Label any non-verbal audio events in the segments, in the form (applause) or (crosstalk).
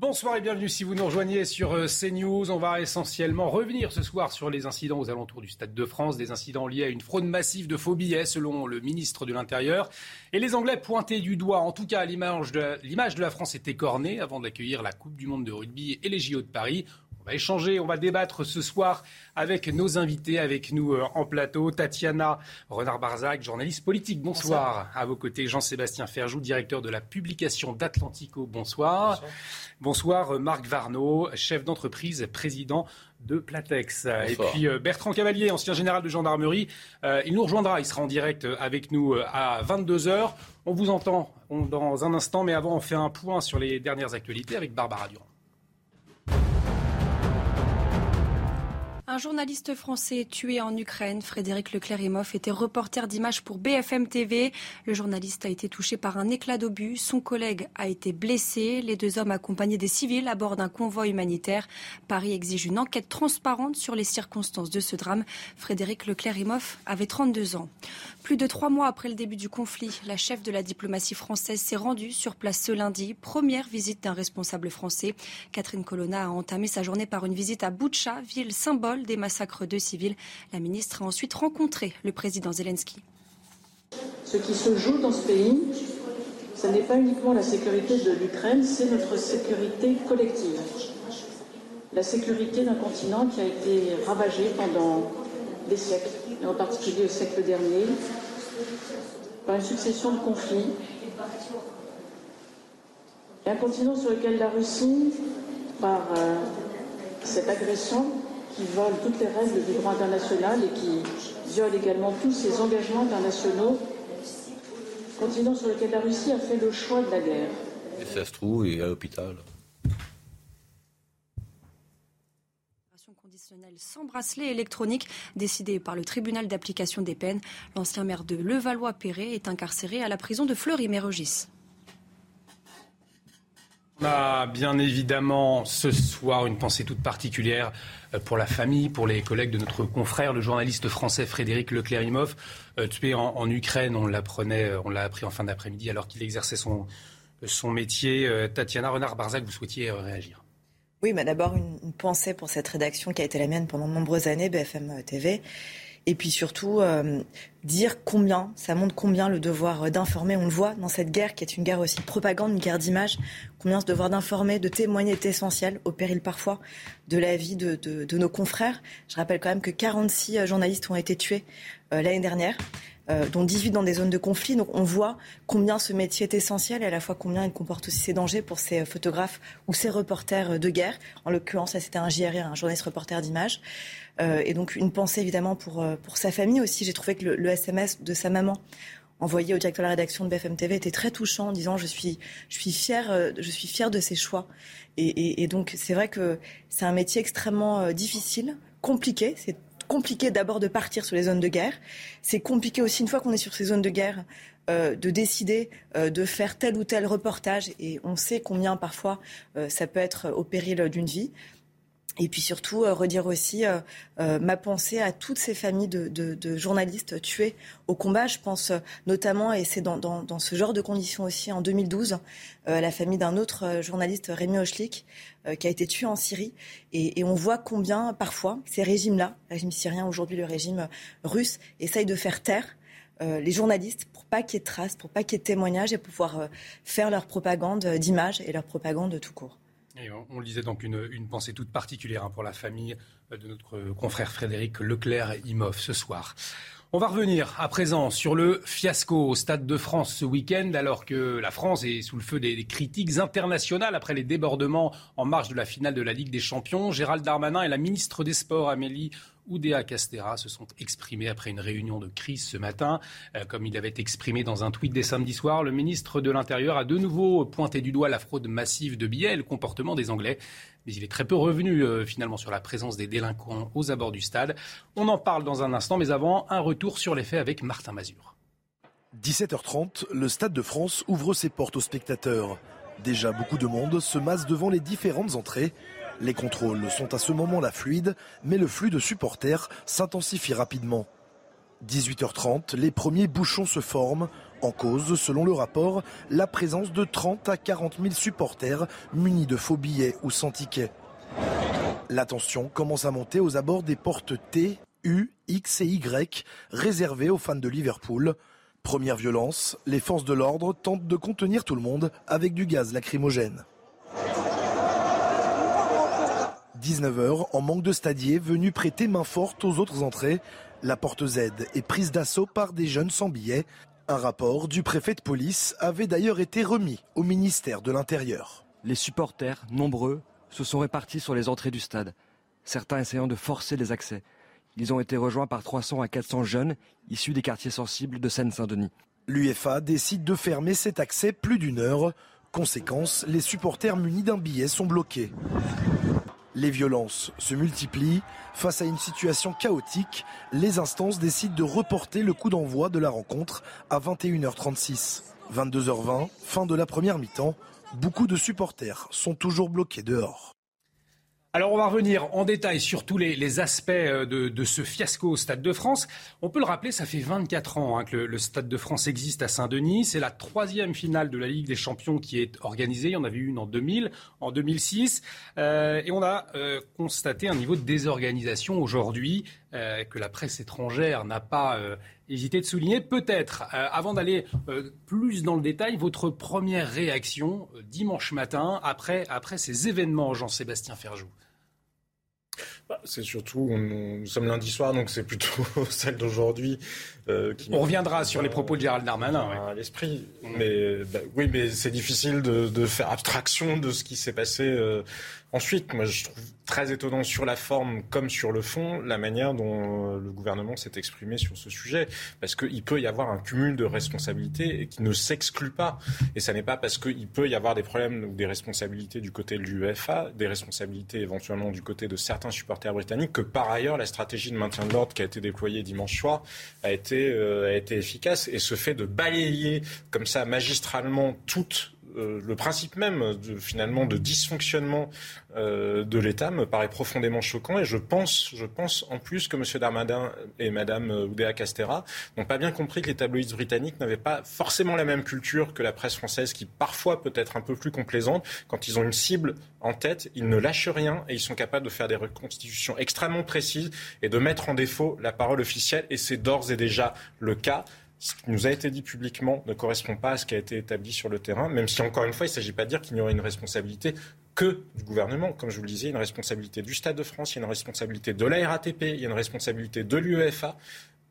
Bonsoir et bienvenue si vous nous rejoignez sur euh, CNews. On va essentiellement revenir ce soir sur les incidents aux alentours du Stade de France, des incidents liés à une fraude massive de faux billets selon le ministre de l'Intérieur. Et les Anglais pointés du doigt, en tout cas l'image de, l'image de la France était cornée avant d'accueillir la Coupe du Monde de rugby et les JO de Paris. On va échanger, on va débattre ce soir avec nos invités, avec nous euh, en plateau. Tatiana Renard-Barzac, journaliste politique. Bonsoir. À vos côtés, Jean-Sébastien Ferjou, directeur de la publication d'Atlantico. Bonsoir. Bonsoir. Euh, Marc Varnaud, chef d'entreprise, président de Platex. Et puis euh, Bertrand Cavalier, ancien général de gendarmerie, il nous rejoindra, il sera en direct avec nous à 22h. On vous entend dans un instant, mais avant on fait un point sur les dernières actualités avec Barbara Durand. Un journaliste français tué en Ukraine, Frédéric Leclerc-Imhoff, était reporter d'images pour BFM TV. Le journaliste a été touché par un éclat d'obus. Son collègue a été blessé. Les deux hommes accompagnés des civils à bord d'un convoi humanitaire. Paris exige une enquête transparente sur les circonstances de ce drame. Frédéric Leclerc-Imhoff avait 32 ans. Plus de trois mois après le début du conflit, la chef de la diplomatie française s'est rendue sur place ce lundi. Première visite d'un responsable français. Catherine Colonna a entamé sa journée par une visite à Boutcha, ville symbole des massacres de civils. La ministre a ensuite rencontré le président Zelensky. Ce qui se joue dans ce pays, ce n'est pas uniquement la sécurité de l'Ukraine, c'est notre sécurité collective. La sécurité d'un continent qui a été ravagé pendant des siècles, et en particulier au siècle dernier, par une succession de conflits. Et un continent sur lequel la Russie, par euh, cette agression, qui vole toutes les règles du droit international et qui viole également tous ses engagements internationaux, continent sur lequel la Russie a fait le choix de la guerre. Et ça se trouve, est à l'hôpital. Sans bracelet électronique décidée par le tribunal d'application des peines. L'ancien maire de Levallois-Perret est incarcéré à la prison de Fleury-Mérogis. On a bien évidemment ce soir une pensée toute particulière euh, pour la famille, pour les collègues de notre confrère, le journaliste français Frédéric Leclerc-Imhoff, euh, tué en, Ukraine. On l'apprenait, euh, on l'a appris en fin d'après-midi alors qu'il exerçait son métier. Tatiana Renard-Barzac, vous souhaitiez réagir Oui, mais d'abord une, pensée pour cette rédaction qui a été la mienne pendant de nombreuses années, BFM TV. Et puis surtout, dire combien, ça montre combien le devoir d'informer, on le voit dans cette guerre qui est une guerre aussi de propagande, une guerre d'image, combien ce devoir d'informer, de témoigner est essentiel, au péril parfois de la vie de, nos confrères. Je rappelle quand même que 46 journalistes ont été tués euh, l'année dernière. Euh, dont 18 dans des zones de conflit. Donc on voit combien ce métier est essentiel et à la fois combien il comporte aussi ses dangers pour ces photographes ou ces reporters de guerre. En l'occurrence, c'était un JRI, un journaliste reporter d'image. Euh, et donc une pensée évidemment pour, euh, pour sa famille aussi. J'ai trouvé que le, SMS de sa maman envoyé au directeur de la rédaction de BFM TV était très touchant en disant je suis je suis fier je suis fier de ses choix et, et, donc c'est vrai que c'est un métier extrêmement difficile compliqué c'est compliqué d'abord de partir sur les zones de guerre. C'est compliqué aussi une fois qu'on est sur ces zones de guerre de décider de faire tel ou tel reportage. Et on sait combien parfois ça peut être au péril d'une vie et puis surtout, euh, redire aussi euh, euh, ma pensée à toutes ces familles de, journalistes tués au combat. Je pense notamment, et c'est dans, ce genre de conditions aussi, en 2012, à la famille d'un autre journaliste, Rémi Hochlik, qui a été tué en Syrie. Et, on voit combien, parfois, ces régimes-là, régime syrien, aujourd'hui le régime russe, essayent de faire taire les journalistes pour pas qu'il y ait de traces, pour pas qu'il y ait de témoignages et pouvoir faire leur propagande d'image et leur propagande de tout court on, lisait donc une, pensée toute particulière hein, pour la famille de notre confrère Frédéric Leclerc-Imhoff ce soir. On va revenir à présent sur le fiasco au Stade de France ce week-end, alors que la France est sous le feu des, critiques internationales après les débordements en marge de la finale de la Ligue des Champions. Gérald Darmanin et la ministre des Sports, Amélie Oudéa Castera se sont exprimés après une réunion de crise ce matin. Euh, comme il avait exprimé dans un tweet dès samedi soir, le ministre de l'Intérieur a de nouveau pointé du doigt la fraude massive de billets et le comportement des Anglais. Mais il est très peu revenu euh, finalement sur la présence des délinquants aux abords du stade. On en parle dans un instant, mais avant, un retour sur les faits avec Martin Mazur. 17h30, le Stade de France ouvre ses portes aux spectateurs. Déjà beaucoup de monde se masse devant les différentes entrées. Les contrôles sont à ce moment-là fluides, mais le flux de supporters s'intensifie rapidement. 18h30, les premiers bouchons se forment. En cause, selon le rapport, la présence de 30 à 40 000 supporters munis de faux billets ou sans tickets. La tension commence à monter aux abords des portes T, U, X et Y réservées aux fans de Liverpool. Première violence, les forces de l'ordre tentent de contenir tout le monde avec du gaz lacrymogène. 19h, en manque de stadiers venus prêter main forte aux autres entrées, la porte Z est prise d'assaut par des jeunes sans billets. Un rapport du préfet de police avait d'ailleurs été remis au ministère de l'Intérieur. Les supporters, nombreux, se sont répartis sur les entrées du stade, certains essayant de forcer les accès. Ils ont été rejoints par 300 à 400 jeunes issus des quartiers sensibles de Seine-Saint-Denis. L'UFA décide de fermer cet accès plus d'une heure. Conséquence, les supporters munis d'un billet sont bloqués. Les violences se multiplient. Face à une situation chaotique, les instances décident de reporter le coup d'envoi de la rencontre à 21h36. 22h20, fin de la première mi-temps. Beaucoup de supporters sont toujours bloqués dehors. Alors on va revenir en détail sur tous les, aspects euh, de, ce fiasco au Stade de France. On peut le rappeler, ça fait 24 ans hein, que le, Stade de France existe à Saint-Denis. C'est la troisième finale de la Ligue des Champions qui est organisée. Il y en avait une en 2000, en 2006. Euh, et on a euh, constaté un niveau de désorganisation aujourd'hui que la presse étrangère n'a pas hésité de souligner. Peut-être, avant d'aller plus dans le détail, votre première réaction dimanche matin après, après ces événements, Jean-Sébastien Ferjou? Bah, c'est surtout, nous sommes lundi soir, donc c'est plutôt (laughs) celle d'aujourd'hui. Euh, on reviendra sur les propos de Gérald Darmanin. À l'esprit. Mais bah, oui, mais c'est difficile de, faire abstraction de ce qui s'est passé euh, Ensuite, moi, je trouve très étonnant sur la forme comme sur le fond la manière dont euh, le gouvernement s'est exprimé sur ce sujet, parce qu'il peut y avoir un cumul de responsabilités qui ne s'exclut pas. Et ça n'est pas parce qu'il peut y avoir des problèmes ou des responsabilités du côté de l'UEFA, des responsabilités éventuellement du côté de certains supporters britanniques, que par ailleurs la stratégie de maintien de l'ordre qui a été déployée dimanche soir a été, euh, a été efficace. Et ce fait de balayer comme ça magistralement toute euh, le principe même de, finalement de dysfonctionnement euh, de l'État me paraît profondément choquant et je pense, je pense en plus que M. Darmadin et Mme Oudéa Castera n'ont pas bien compris que les tabloïds britanniques n'avaient pas forcément la même culture que la presse française qui parfois peut être un peu plus complaisante. Quand ils ont une cible en tête, ils ne lâchent rien et ils sont capables de faire des reconstitutions extrêmement précises et de mettre en défaut la parole officielle et c'est d'ores et déjà le cas ce qui nous a été dit publiquement ne correspond pas à ce qui a été établi sur le terrain, même si, encore une fois, il ne s'agit pas de dire qu'il n'y aurait une responsabilité que du gouvernement. Comme je vous le disais, il y a une responsabilité du Stade de France, il y a une responsabilité de la RATP, il y a une responsabilité de l'UEFA.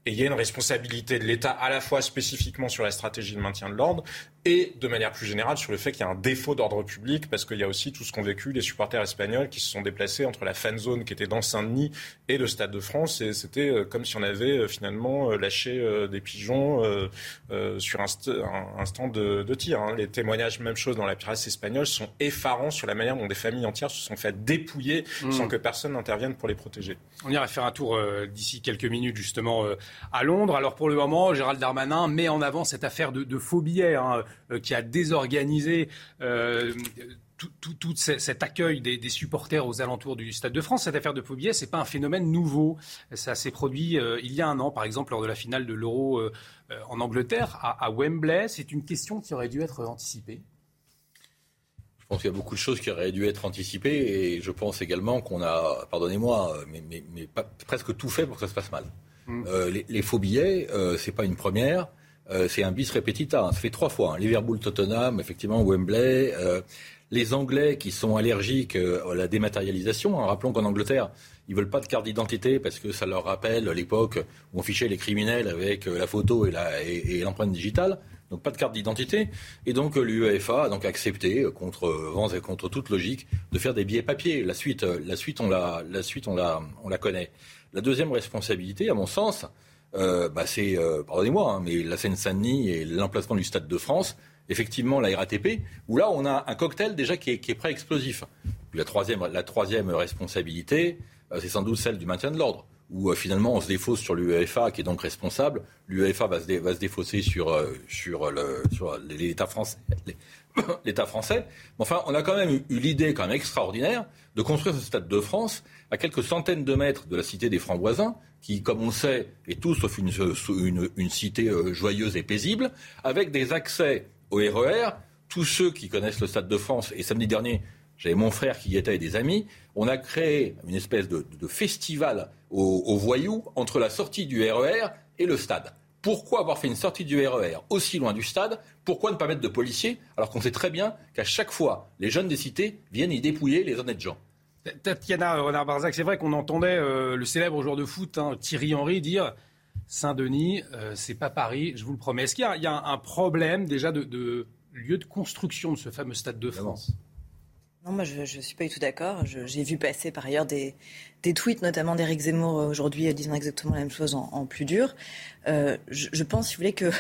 Et il y a une responsabilité de l'État à la fois spécifiquement sur la stratégie de maintien de l'ordre et de manière plus générale sur le fait qu'il y a un défaut d'ordre public parce qu'il y a aussi tout ce qu'ont vécu les supporters espagnols qui se sont déplacés entre la fan zone qui était dans Saint-Denis et le Stade de France et c'était euh, comme si on avait euh, finalement euh, lâché des pigeons sur un, stand de, tir. Hein. Les témoignages, même chose dans la presse espagnole, sont effarants sur la manière dont des familles entières se sont faites dépouiller mmh. sans que personne n'intervienne pour les protéger. On ira faire un tour d'ici quelques minutes justement à Londres. Alors pour le moment, Gérald Darmanin met en avant cette affaire de, faux billets. Hein. Euh, qui a désorganisé euh, tout, cet accueil des, supporters aux alentours du Stade de France, cette affaire de Faubier, ce n'est pas un phénomène nouveau. Ça s'est produit euh, il y a un an, par exemple, lors de la finale de l'Euro en Angleterre, à, Wembley. C'est une question qui aurait dû être anticipée. Je pense qu'il y a beaucoup de choses qui auraient dû être anticipées et je pense également qu'on a, pardonnez-moi, mais, presque tout fait pour que ça se passe mal. Hum. les, faux billets, ce n'est pas une première. Euh, c'est un bis repetita. Ça fait trois fois. Hein. Liverpool, Tottenham, effectivement, Wembley. Euh, les Anglais qui sont allergiques euh, à la dématérialisation. Hein. Rappelons qu'en Angleterre, ils veulent pas de carte d'identité parce que ça leur rappelle l'époque où on fichait les criminels avec la photo et l'empreinte digitale. donc pas de carte d'identité. Et donc l'UEFA a donc accepté, contre vents et contre toute logique, de faire des billets papier. La suite, la suite, on la, la suite, on la, on la connaît. La deuxième responsabilité, à mon sens, euh, bah c'est, euh, pardonnez-moi, hein, mais la Seine-Saint-Denis et l'emplacement du Stade de France, effectivement la RATP, où là on a un cocktail déjà qui est, qui est prêt explosif. la troisième, la troisième responsabilité, euh, c'est sans doute celle du maintien de l'ordre où finalement on se défausse sur l'UEFA qui est donc responsable. L'UEFA va se, défausser sur, sur, l'État français. (coughs) L'État français. Enfin, on a quand même eu, l'idée quand même extraordinaire de construire ce Stade de France à quelques centaines de mètres de la cité des Francs-Voisins, qui, comme on sait, est tout sauf une, une, cité euh, joyeuse et paisible, avec des accès au RER. Tous ceux qui connaissent le Stade de France, et samedi dernier, j'avais mon frère qui y était et des amis, on a créé une espèce de, de festival aux, voyous entre la sortie du RER et le stade. Pourquoi avoir fait une sortie du RER aussi loin du stade? Pourquoi ne pas mettre de policiers alors qu'on sait très bien qu'à chaque fois, les jeunes des cités viennent y dépouiller les honnêtes gens? Tatiana Renard-Barzac, c'est vrai qu'on entendait euh, le célèbre joueur de foot hein, Thierry Henry dire Saint-Denis, euh, c'est pas Paris, je vous le promets. Est-ce qu'il y, a un problème déjà de, lieu de construction de ce fameux Stade de France? Moi je ne suis pas du tout d'accord. J'ai vu passer par ailleurs des, tweets, notamment d'Éric Zemmour euh, aujourd'hui, disant exactement la même chose en, plus dur. je, pense, si vous voulez, que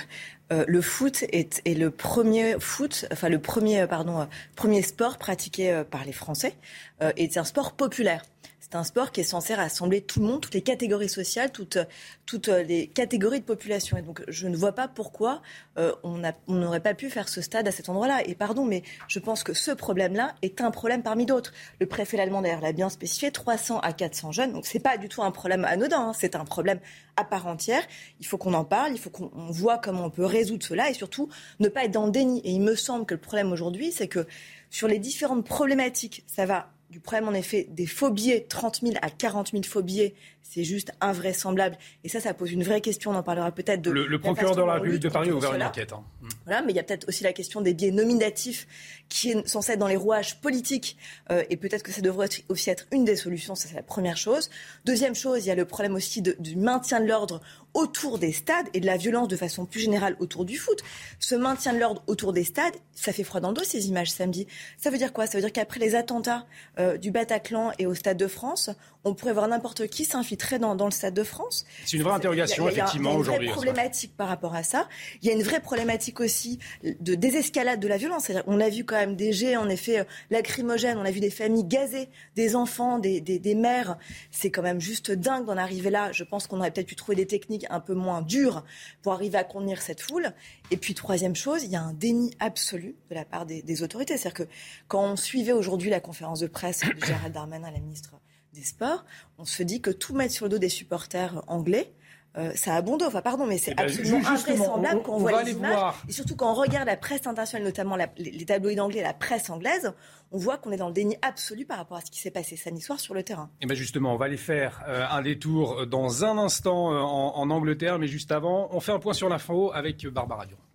le foot est, le premier foot, enfin le premier, pardon, premier sport pratiqué par les Français. Euh, et c'est un sport populaire. C'est un sport qui est censé rassembler tout le monde, toutes les catégories sociales, toutes, toutes les catégories de population. Et donc, je ne vois pas pourquoi euh, on n'aurait pas pu faire ce stade à cet endroit-là. Et pardon, mais je pense que ce problème-là est un problème parmi d'autres. Le préfet allemand, d'ailleurs, l'a bien spécifié 300 à 400 jeunes. Donc, c'est pas du tout un problème anodin. Hein. C'est un problème à part entière. Il faut qu'on en parle. Il faut qu'on voit comment on peut résoudre cela et surtout ne pas être dans le déni. Et il me semble que le problème aujourd'hui, c'est que sur les différentes problématiques, ça va du problème, en effet, des faux billets, 30 000 à 40 000 faux billets, c'est juste invraisemblable. Et ça, ça pose une vraie question. On en parlera peut-être de. Le, procureur de la République de Paris a ouvert une enquête. Hein. Voilà, mais il y a peut-être aussi la question des billets nominatifs qui est censé être dans les rouages politiques. Euh, et peut-être que ça devrait aussi être une des solutions. Ça, c'est la première chose. Deuxième chose, il y a le problème aussi du maintien de l'ordre autour des stades et de la violence de façon plus générale autour du foot. Ce maintien de l'ordre autour des stades, ça fait froid dans le dos ces images samedi. Ça veut dire quoi? Ça veut dire qu'après les attentats euh, du Bataclan et au Stade de France, on pourrait voir n'importe qui s'infiltrer dans, dans, le Stade de France. C'est une vraie interrogation, effectivement, aujourd'hui. Il y a une vraie problématique par rapport à ça. Il y a une vraie problématique aussi de désescalade de la violence. On a vu quand même des jets, en effet, euh, lacrymogènes, on a vu des familles gazées, des enfants, des, des, des mères. C'est quand même juste dingue d'en arriver là. Je pense qu'on aurait peut-être pu trouver des techniques un peu moins dures pour arriver à contenir cette foule. Et puis, troisième chose, il y a un déni absolu de la part des, des autorités. C'est-à-dire que quand on suivait aujourd'hui la conférence de presse de Gérald Darmanin, la ministre des Sports, on se dit que tout mettre sur le dos des supporters anglais, euh, ça a bon dos. Enfin, pardon, mais c'est eh ben, absolument invraisemblable qu'on voit les images. Voir. Et surtout quand on regarde la presse internationale, notamment les, tabloïds anglais, la presse anglaise, on voit qu'on est dans le déni absolu par rapport à ce qui s'est passé samedi soir sur le terrain. Et eh bien justement, on va aller faire euh, un détour dans un instant euh, en, en, Angleterre, mais juste avant, on fait un point sur l'info avec Barbara Durand.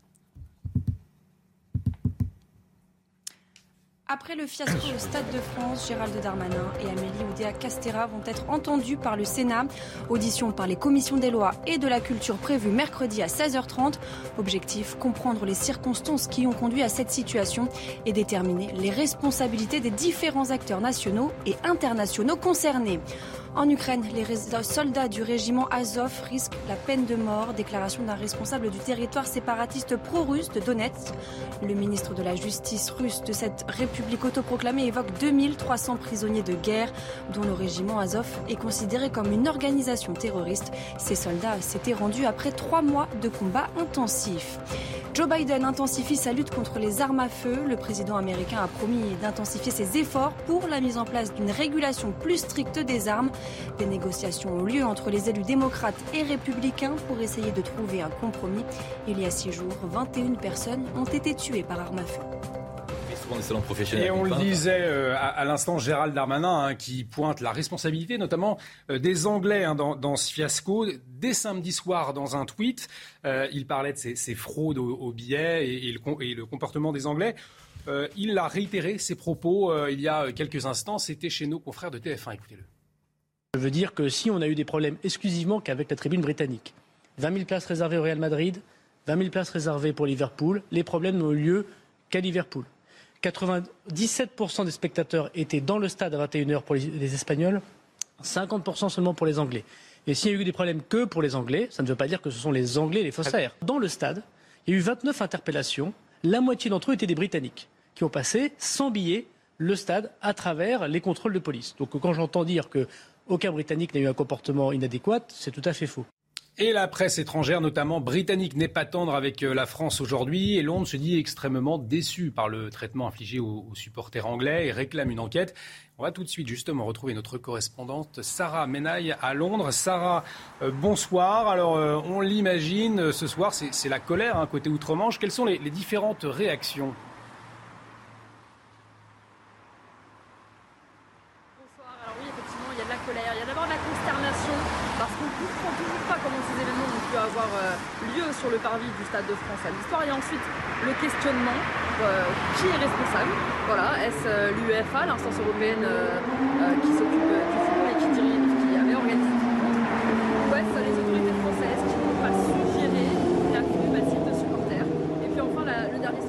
Après le fiasco au Stade de France, Gérald Darmanin et Amélie Oudéa-Castera vont être entendus par le Sénat. Audition par les commissions des lois et de la culture prévue mercredi à 16h30. Objectif, comprendre les circonstances qui ont conduit à cette situation et déterminer les responsabilités des différents acteurs nationaux et internationaux concernés. En Ukraine, les soldats du régiment Azov risquent la peine de mort. Déclaration d'un responsable du territoire séparatiste pro-russe de Donetsk. Le ministre de la Justice russe de cette république autoproclamée évoque 2300 prisonniers de guerre, dont le régiment Azov est considéré comme une organisation terroriste. Ces soldats s'étaient rendus après trois mois de combats intensifs. Joe Biden intensifie sa lutte contre les armes à feu. Le président américain a promis d'intensifier ses efforts pour la mise en place d'une régulation plus stricte des armes. Des négociations ont lieu entre les élus démocrates et républicains pour essayer de trouver un compromis. Il y a six jours, 21 personnes ont été tuées par armes à feu. Et on le disait euh, à, l'instant, Gérald Darmanin hein, qui pointe la responsabilité notamment euh, des Anglais hein, dans, ce fiasco. Dès samedi soir, dans un tweet, euh, il parlait de ces, fraudes aux, billets et, le, comportement des Anglais. il a réitéré ses propos il y a quelques instants. C'était chez nos confrères de TF1. Écoutez-le. Je veux dire que si on a eu des problèmes exclusivement qu'avec la tribune britannique, 20 000 places réservées au Real Madrid, 20 000 places réservées pour Liverpool. Les problèmes n'ont eu lieu qu'à Liverpool. 97% des spectateurs étaient dans le stade à 21h pour les, Espagnols, 50% seulement pour les Anglais. Et s'il y a eu des problèmes que pour les Anglais, ça ne veut pas dire que ce sont les Anglais les faussaires. Dans le stade, il y a eu 29 interpellations. La moitié d'entre eux étaient des Britanniques qui ont passé sans billets le stade à travers les contrôles de police. Donc quand j'entends dire qu'aucun Britannique n'a eu un comportement inadéquat, c'est tout à fait faux. Et la presse étrangère, notamment britannique, n'est pas tendre avec euh, la France aujourd'hui. Et Londres se dit extrêmement déçu par le traitement infligé aux, supporters anglais et réclame une enquête. On va tout de suite justement retrouver notre correspondante Sarah Menaille à Londres. Sarah, euh, bonsoir. Alors euh, on l'imagine, ce soir c'est la colère hein, côté Outre-Manche. Quelles sont les différentes réactions Bonsoir. Alors oui, effectivement, il y a de la colère. Il y a d'abord de la consternation parce qu'on ne comprend toujours pas comment ces événements ont pu avoir euh, lieu sur le parvis du Stade de France à l'histoire. Et ensuite, le questionnement, euh, qui est responsable Voilà, est-ce euh, l'UEFA, l'instance européenne qui s'occupe du et qui, dirige, qui avait organisé le football Ou est-ce les autorités françaises qui n'ont pas suggéré l'afflux massif de supporters Et puis enfin, le dernier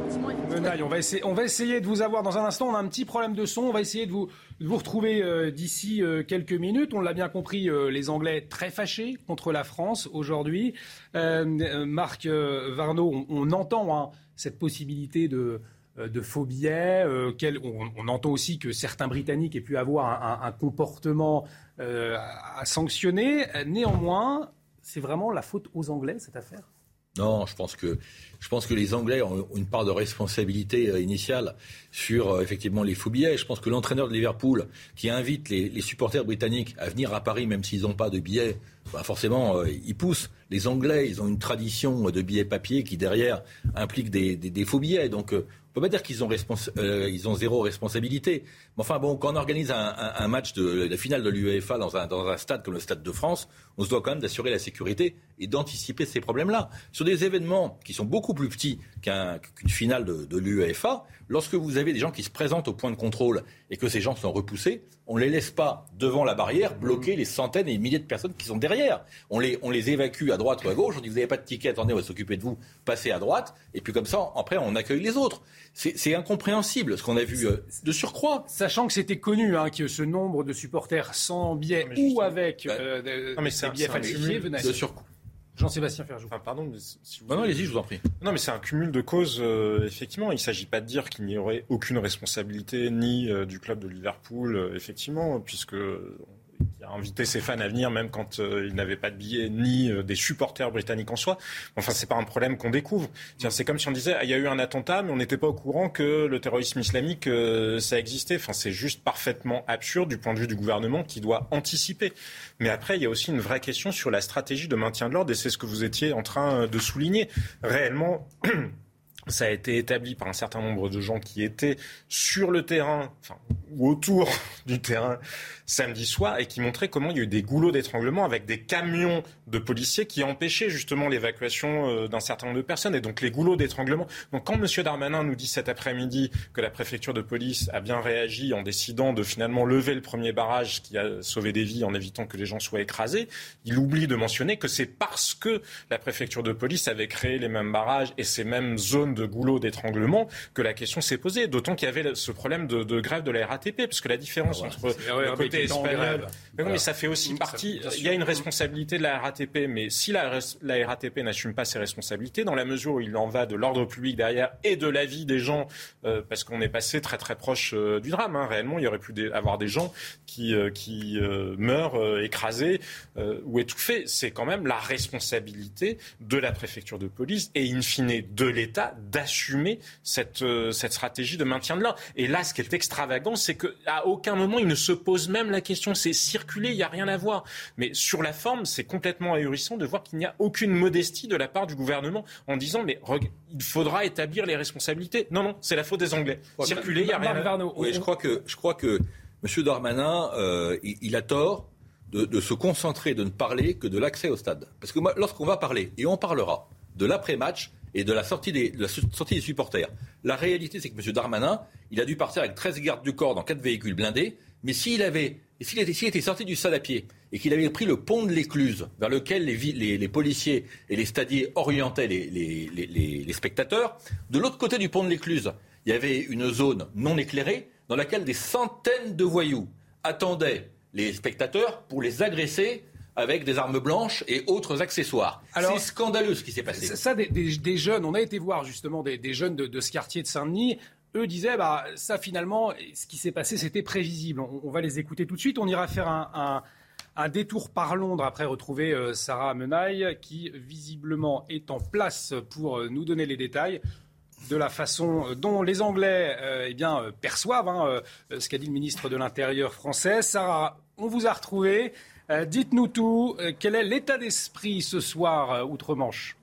on va, essayer, de vous avoir dans un instant. On a un petit problème de son. On va essayer de vous, de vous retrouver euh, d'ici euh, quelques minutes. On l'a bien compris, euh, les Anglais très fâchés contre la France aujourd'hui. Marc Varnaud, on, entend hein, cette possibilité de, de faux billets. On, entend aussi que certains Britanniques aient pu avoir un comportement à sanctionner. Néanmoins, c'est vraiment la faute aux Anglais, cette affaire? Non, je pense que les Anglais ont une part de responsabilité euh, initiale sur euh, effectivement les faux billets. Je pense que l'entraîneur de Liverpool qui invite les, supporters britanniques à venir à Paris même s'ils n'ont pas de billets, bah forcément euh, ils poussent. Les Anglais, ils ont une tradition de billets papier qui derrière implique des, faux billets. Donc on peut pas dire qu'ils ont, ils ont zéro responsabilité. Mais enfin, bon, quand on organise un, un, match de la finale de l'UEFA dans un, dans un stade comme le Stade de France, on se doit quand même d'assurer la sécurité et d'anticiper ces problèmes-là. Sur des événements qui sont beaucoup plus petits qu'une finale de, de l'UEFA, lorsque vous avez des gens qui se présentent au point de contrôle et que ces gens sont repoussés, on ne les laisse pas devant la barrière bloquer les centaines et les milliers de personnes qui sont derrière. On les, on les évacue à droite ou à gauche. On dit vous n'avez pas de ticket, attendez, on va s'occuper de vous, passez à droite. Et puis comme ça, après, on accueille les autres. C'est incompréhensible ce qu'on a vu euh, de surcroît. Sachant que c'était connu hein, que ce nombre de supporters sans billets ou avec euh, des billets falsifiés venait de surcoût. Jean-Sébastien Ferjou. pardon, si vous... non, allez-y, je vous en prie. Non, mais c'est un cumul de causes. Euh, effectivement, il ne s'agit pas de dire qu'il n'y aurait aucune responsabilité ni du club de Liverpool, effectivement, puisque qui a invité ses fans à venir même quand euh, il n'avait pas de billets ni euh, des supporters britanniques en soi. Enfin, c'est pas un problème qu'on découvre. C'est comme si on disait il y a eu un attentat, mais on n'était pas au courant que le terrorisme islamique euh, ça existait. Enfin, c'est juste parfaitement absurde du point de vue du gouvernement qui doit anticiper. Mais après, il y a aussi une vraie question sur la stratégie de maintien de l'ordre, et c'est ce que vous étiez en train de souligner. Réellement. (clears throat) ça a été établi par un certain nombre de gens qui étaient sur le terrain, enfin, ou autour (laughs) du terrain samedi soir, et qui montraient comment il y a eu des goulots d'étranglement avec des camions de policiers qui empêchaient justement l'évacuation euh, d'un certain nombre de personnes, et donc les goulots d'étranglement. Donc quand M. Darmanin nous dit cet après-midi que la préfecture de police a bien réagi en décidant de finalement lever le premier barrage qui a sauvé des vies en évitant que les gens soient écrasés, il oublie de mentionner que c'est parce que la préfecture de police avait créé les mêmes barrages et ces mêmes zones de goulot d'étranglement que la question s'est posée. D'autant qu'il y avait ce problème de, grève de la RATP, parce que la différence ah entre le côté espagnol... Mais, mais ça fait aussi partie... il y a une responsabilité de la RATP, mais si la, la RATP n'assume pas ses responsabilités, dans la mesure où il en va de l'ordre public derrière et de la vie des gens, euh, parce qu'on est passé très très proche euh, du drame, hein, réellement, il y aurait pu avoir des gens qui, euh, qui meurent écrasés ou étouffés. C'est quand même la responsabilité de la préfecture de police et in fine de l'État d'assumer cette, euh, cette stratégie de maintien de l'ordre. Et là, ce qui est extravagant, c'est qu'à aucun moment, il ne se pose même la question. C'est circuler, il n'y a rien à voir. Mais sur la forme, c'est complètement ahurissant de voir qu'il n'y a aucune modestie de la part du gouvernement en disant, mais il faudra établir les responsabilités. Non, non, c'est la faute des Anglais. circuler, il n'y a rien à voir. Oui, je crois que, je crois que M. Darmanin, euh, il, a tort de, de, se concentrer, de ne parler que de l'accès au stade. Parce que moi, lorsqu'on va parler, et on parlera de l'après-match, et de la sortie des, des supporters. La réalité, c'est que M. Darmanin, il a dû partir avec 13 gardes du corps dans 4 véhicules blindés, mais s'il avait, s'il était, sorti du stade à pied et qu'il avait pris le pont de l'écluse vers lequel les, policiers et les stadiers orientaient les, spectateurs, de l'autre côté du pont de l'écluse, il y avait une zone non éclairée dans laquelle des centaines de voyous attendaient les spectateurs pour les agresser avec des armes blanches et autres accessoires. C'est scandaleux ce qui s'est passé. Ça, des, jeunes, on a été voir justement des, jeunes de, ce quartier de Saint-Denis. Eux disaient, bah, ça finalement, ce qui s'est passé, c'était prévisible. On, va les écouter tout de suite. On ira faire un, détour par Londres après retrouver euh, Sarah Menaille, qui visiblement est en place pour euh, nous donner les détails de la façon dont les Anglais euh, eh bien, perçoivent hein, ce qu'a dit le ministre de l'Intérieur français. Sarah, on vous a retrouvé. Euh, dites-nous tout. Euh, quel est l'état d'esprit ce soir, euh, outre-Manche?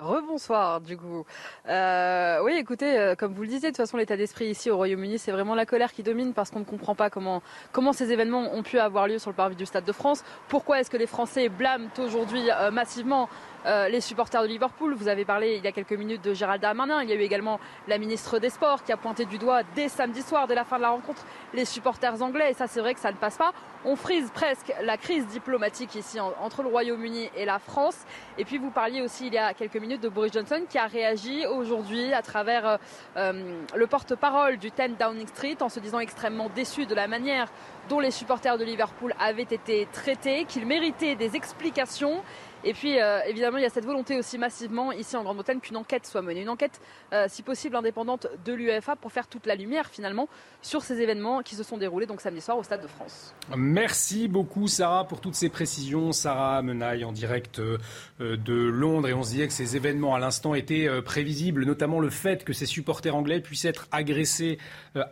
Rebonsoir, du coup. oui, écoutez, comme vous le disiez, de toute façon, l'état d'esprit ici au Royaume-Uni, c'est vraiment la colère qui domine parce qu'on ne comprend pas comment, comment ces événements ont pu avoir lieu sur le parvis du Stade de France. Pourquoi est-ce que les Français blâment aujourd'hui massivement euh, les supporters de Liverpool. Vous avez parlé il y a quelques minutes de Gérald Darmanin. Il y a eu également la ministre des Sports qui a pointé du doigt dès samedi soir, dès la fin de la rencontre, les supporters anglais. Et ça, c'est vrai que ça ne passe pas. On frise presque la crise diplomatique ici entre le Royaume-Uni et la France. Et puis vous parliez aussi il y a quelques minutes de Boris Johnson qui a réagi aujourd'hui à travers euh, euh, le porte-parole du 10 Downing Street en se disant extrêmement déçu de la manière dont les supporters de Liverpool avaient été traités, qu'ils méritaient des explications. Et puis, euh, évidemment, il y a cette volonté aussi massivement ici en Grande-Bretagne qu'une enquête soit menée. Une enquête, euh, si possible, indépendante de l'UEFA pour faire toute la lumière, finalement, sur ces événements qui se sont déroulés donc samedi soir au Stade de France. Merci beaucoup, Sarah, pour toutes ces précisions. Sarah Menaille en direct euh, de Londres. Et on se disait que ces événements, à l'instant, étaient prévisibles, notamment le fait que ces supporters anglais puissent être agressés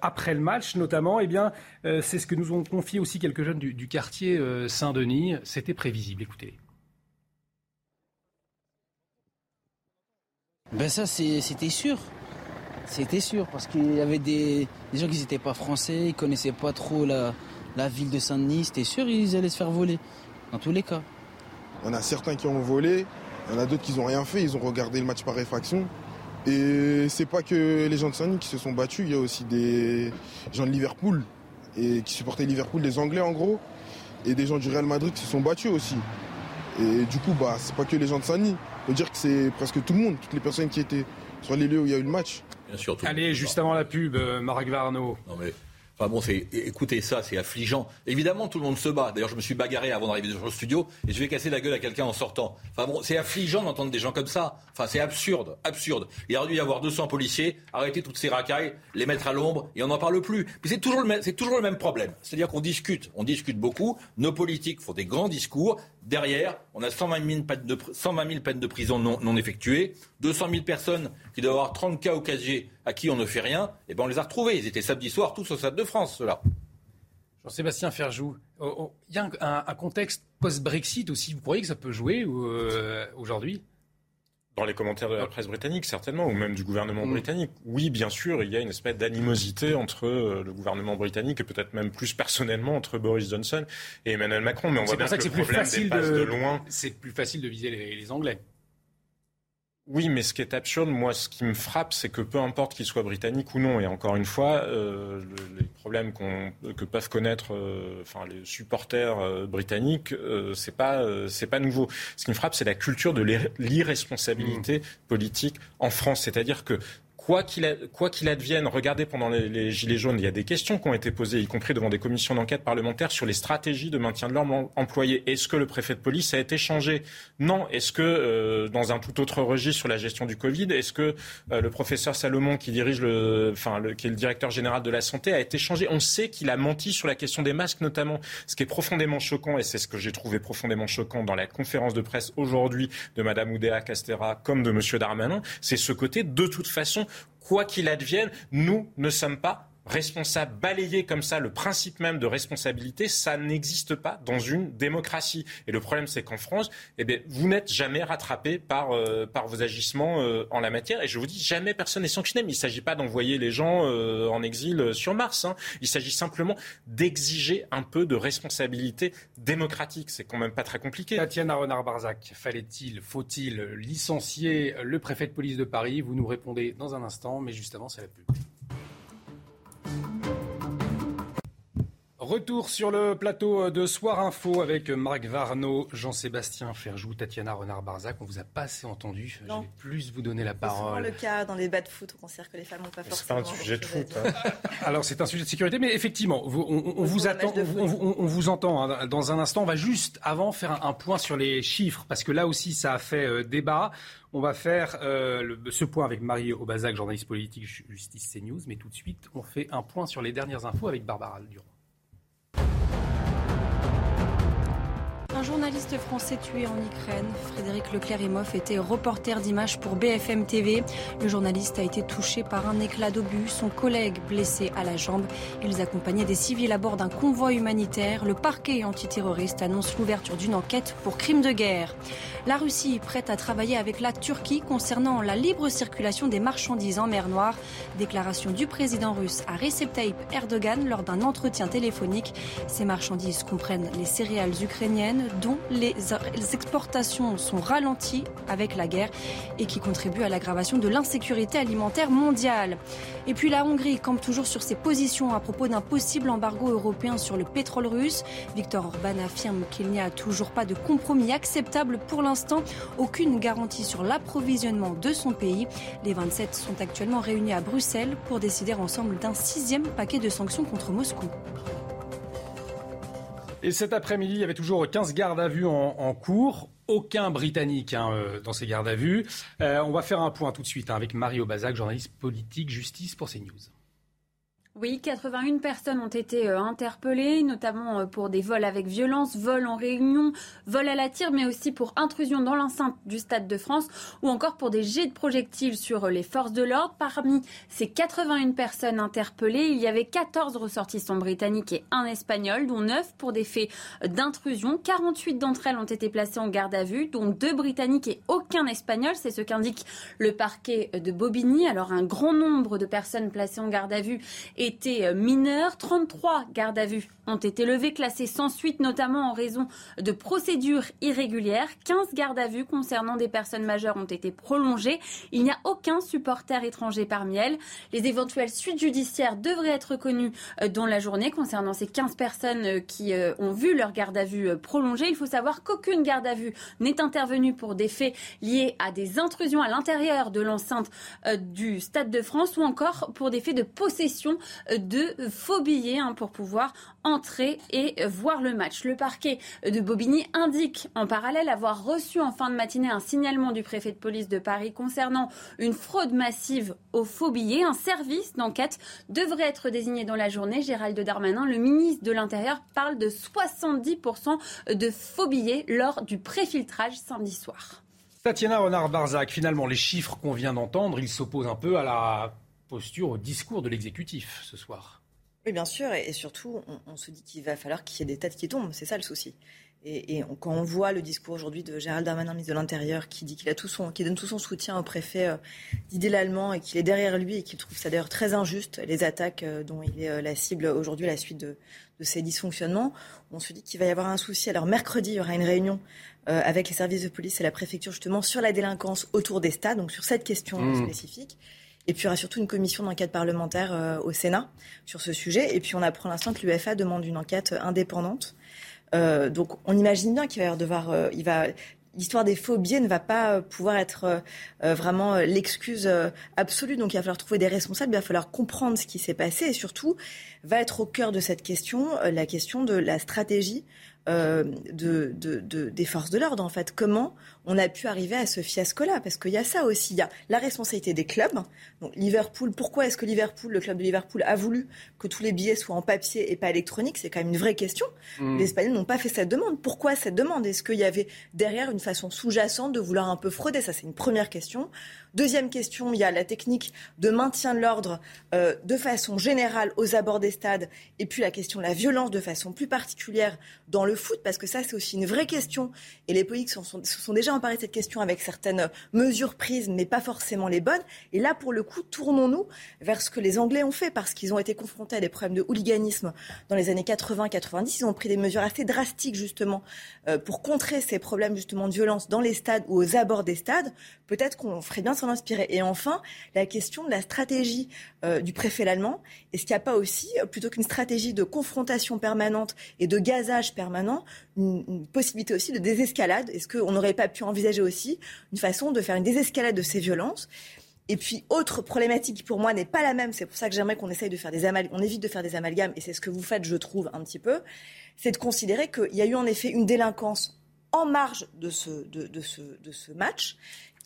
après le match, notamment. Eh bien, c'est ce que nous ont confié aussi quelques jeunes du, du quartier Saint-Denis. C'était prévisible. Écoutez. Ben ça, c'était sûr. C'était sûr, parce qu'il y avait des, gens qui n'étaient pas français, ils connaissaient pas trop la, ville de Saint-Denis. C'était sûr, ils allaient se faire voler, dans tous les cas. Il y en a certains qui ont volé, il y en a d'autres qui n'ont rien fait, ils ont regardé le match par réfraction. Et c'est pas que les gens de Saint-Denis qui se sont battus, il y a aussi des gens de Liverpool, et qui supportaient Liverpool, des Anglais en gros, et des gens du Real Madrid qui se sont battus aussi. Et du coup, bah, c'est pas que les gens de Saint-Denis dire que c'est presque tout le monde, toutes les personnes qui étaient sur les lieux où il y a eu le match. Bien sûr, Allez, juste avant la pub, euh, Marc Varno. Non mais Enfin bon, c'est, écoutez ça, c'est affligeant. Évidemment, tout le monde se bat. D'ailleurs, je me suis bagarré avant d'arriver dans le studio et je vais casser la gueule à quelqu'un en sortant. Enfin bon, c'est affligeant d'entendre des gens comme ça. Enfin, c'est absurde, absurde. Il aurait dû y avoir 200 policiers, arrêter toutes ces racailles, les mettre à l'ombre et on n'en parle plus. Mais c'est toujours le même, c'est toujours le même problème. C'est-à-dire qu'on discute, on discute beaucoup. Nos politiques font des grands discours. Derrière, on a 120 000 peines de, 120 000 peines de prison non, non effectuées, 200 000 personnes qui doivent avoir 30 cas au casier à qui on ne fait rien. Et eh ben on les a retrouvés. Ils étaient samedi soir tous au Stade de France, ceux-là. Jean-Sébastien Ferjou, oh, oh, il y a un, contexte post-Brexit aussi. Vous croyez que ça peut jouer euh, aujourd'hui? Dans les commentaires de la presse britannique, certainement, ou même du gouvernement mm. britannique. Oui, bien sûr, il y a une espèce d'animosité entre euh, le gouvernement britannique et peut-être même plus personnellement entre Boris Johnson et Emmanuel Macron. Mais on voit bien que, le problème dépasse de, loin. C'est plus facile de viser les Anglais. Oui, mais ce qui est absurde, moi, ce qui me frappe, c'est que peu importe qu'il soit britannique ou non, et encore une fois, euh, les problèmes que peuvent connaître, euh, enfin, les supporters euh, britanniques, c'est pas, c'est pas nouveau. Ce qui me frappe, c'est la culture de l'irresponsabilité mmh. politique en France, c'est-à-dire que quoi qu'il advienne, regardez pendant les, Gilets jaunes, il y a des questions qui ont été posées, y compris devant des commissions d'enquête parlementaires, sur les stratégies de maintien de l'ordre employées. Est-ce que le préfet de police a été changé? Non. Est-ce que, euh, dans un tout autre registre sur la gestion du Covid, est-ce que euh, le professeur Salomon, qui dirige le, enfin, qui est le directeur général de la santé, a été changé? On sait qu'il a menti sur la question des masques, notamment. Ce qui est profondément choquant, et c'est ce que j'ai trouvé profondément choquant dans la conférence de presse aujourd'hui de Mme Oudéa Castera comme de M. Darmanin, c'est ce côté, de toute façon, quoi qu'il advienne, nous ne sommes pas responsable, balayer comme ça le principe même de responsabilité, ça n'existe pas dans une démocratie. Et le problème, c'est qu'en France, eh bien, vous n'êtes jamais rattrapé par, euh, par vos agissements euh, en la matière. Et je vous dis, jamais personne n'est sanctionné. Mais il ne s'agit pas d'envoyer les gens euh, en exil sur Mars. Hein. Il s'agit simplement d'exiger un peu de responsabilité démocratique. C'est quand même pas très compliqué. Tatiana Renard-Barzac, fallait-il, faut-il licencier le préfet de police de Paris? Vous nous répondez dans un instant, mais juste avant, c'est la pub. Retour sur le plateau de Soir Info avec Marc Varno, Jean-Sébastien Ferjou, Tatiana Renard-Barzac. On vous a pas assez entendu. Je vais plus vous donner la parole. C'est le cas dans les bas de foot, on considère que les femmes n'ont pas forcément. C'est pas un sujet de foot. Hein. (laughs) Alors c'est un sujet de sécurité, mais effectivement, on, vous attend, on, vous entend hein, dans un instant. On va juste avant faire un, point sur les chiffres parce que là aussi ça a fait euh, débat. On va faire euh, ce point avec Marie Aubazac, journaliste politique Justice CNews, mais tout de suite on fait un point sur les dernières infos avec Barbara Durand. Un journaliste français tué en Ukraine, Frédéric Leclerc-Emoff, était reporter d'images pour BFM TV. Le journaliste a été touché par un éclat d'obus, son collègue blessé à la jambe. Ils accompagnaient des civils à bord d'un convoi humanitaire. Le parquet antiterroriste annonce l'ouverture d'une enquête pour crime de guerre. La Russie prête à travailler avec la Turquie concernant la libre circulation des marchandises en mer Noire. Déclaration du président russe à Recep Tayyip Erdogan lors d'un entretien téléphonique. Ces marchandises comprennent les céréales ukrainiennes, dont les exportations sont ralenties avec la guerre et qui contribuent à l'aggravation de l'insécurité alimentaire mondiale. Et puis la Hongrie campe toujours sur ses positions à propos d'un possible embargo européen sur le pétrole russe. Viktor Orban affirme qu'il n'y a toujours pas de compromis acceptable pour l'instant. Aucune garantie sur l'approvisionnement de son pays. Les 27 sont actuellement réunis à Bruxelles pour décider ensemble d'un sixième paquet de sanctions contre Moscou. Et cet après-midi, il y avait toujours 15 gardes à vue en, cours. Aucun Britannique hein, euh, dans ces gardes à vue. Euh, on va faire un point tout de suite hein, avec Marie Aubazac, journaliste politique justice pour CNews. Oui, 81 personnes ont été euh, interpellées, notamment euh, pour des vols avec violence, vols en réunion, vols à la tire, mais aussi pour intrusion dans l'enceinte du Stade de France ou encore pour des jets de projectiles sur euh, les forces de l'ordre. Parmi ces 81 personnes interpellées, il y avait 14 ressortissants britanniques et un espagnol, dont 9 pour des faits d'intrusion. 48 d'entre elles ont été placées en garde à vue, dont 2 britanniques et aucun espagnol. C'est ce qu'indique le parquet de Bobigny. Alors un grand nombre de personnes placées en garde à vue et étaient euh, mineurs. 33 gardes à vue ont été levés, classés sans suite, notamment en raison de procédures irrégulières. 15 gardes à vue concernant des personnes majeures ont été prolongées. Il n'y a aucun supporter étranger parmi elles. Les éventuelles suites judiciaires devraient être connues euh, dans la journée concernant ces 15 personnes euh, qui ont vu leur garde à vue prolongée. Il faut savoir qu'aucune garde à vue n'est intervenue pour des faits liés à des intrusions à l'intérieur de l'enceinte du Stade de France ou encore pour des faits de possession de faux billets hein, pour pouvoir entrer et voir le match. Le parquet de Bobigny indique en parallèle avoir reçu en fin de matinée un signalement du préfet de police de Paris concernant une fraude massive aux faux billets. Un service d'enquête devrait être désigné dans la journée. Gérald Darmanin, le ministre de l'Intérieur, parle de 70% de faux billets lors du préfiltrage samedi soir. Tatiana Renard-Barzac, finalement, les chiffres qu'on vient d'entendre, ils s'opposent un peu à la posture, au discours de l'exécutif ce soir. Oui, bien sûr, et, surtout, on, se dit qu'il va falloir qu'il y ait des têtes qui tombent, c'est ça le souci. Et, quand on voit le discours aujourd'hui de Gérald Darmanin, ministre de l'Intérieur, qui dit qu'il a tout son, qui donne tout son soutien au préfet euh, d'idée l'allemand et qu'il est derrière lui et qu'il trouve ça d'ailleurs très injuste, les attaques euh, dont il est euh, la cible aujourd'hui à la suite de, de ces dysfonctionnements, on se dit qu'il va y avoir un souci. Alors mercredi, il y aura une réunion avec les services de police et la préfecture justement sur la délinquance autour des stades, donc sur cette question mmh. spécifique. Et puis il y aura surtout une commission d'enquête parlementaire euh, au Sénat sur ce sujet. Et puis on apprend l'instant que l'UFA demande une enquête indépendante. Euh, donc on imagine bien qu'il va devoir, euh, il va, l'histoire des faux billets ne va pas pouvoir être vraiment l'excuse absolue. Donc il va falloir trouver des responsables, il va falloir comprendre ce qui s'est passé et surtout va être au cœur de cette question la question de la stratégie de, des forces de l'ordre en fait. Comment on a pu arriver à ce fiasco-là Parce qu'il y a ça aussi. Il y a la responsabilité des clubs. Donc, Liverpool, pourquoi est-ce que Liverpool, le club de Liverpool, a voulu que tous les billets soient en papier et pas électroniques C'est quand même une vraie question. Mm. Les Espagnols n'ont pas fait cette demande. Pourquoi cette demande? Est-ce qu'il y avait derrière une façon sous-jacente de vouloir un peu frauder? Ça, c'est une première question. Deuxième question, il y a la technique de maintien de l'ordre euh, de façon générale aux abords des stades, et puis la question de la violence de façon plus particulière dans le foot, parce que ça, c'est aussi une vraie question. Et les politiques se sont, sont déjà emparés de cette question avec certaines mesures prises, mais pas forcément les bonnes. Et là, pour le coup, tournons-nous vers ce que les Anglais ont fait, parce qu'ils ont été confrontés à des problèmes de hooliganisme dans les années 80-90. Ils ont pris des mesures assez drastiques, justement, euh, pour contrer ces problèmes, justement, de violence dans les stades ou aux abords des stades. Peut-être qu'on ferait bien s'en inspirer. Et enfin, la question de la stratégie euh, du préfet allemand. Est-ce qu'il n'y a pas aussi, euh, plutôt qu'une stratégie de confrontation permanente et de gazage permanent, une, possibilité aussi de désescalade? Est-ce qu'on n'aurait pas pu envisager aussi une façon de faire une désescalade de ces violences. Et puis, autre problématique qui pour moi n'est pas la même, c'est pour ça que j'aimerais qu'on essaye de faire des amalgames, on évite de faire des amalgames, et c'est ce que vous faites, je trouve, un petit peu, c'est de considérer qu'il y a eu en effet une délinquance en marge de ce, de, ce, de ce match,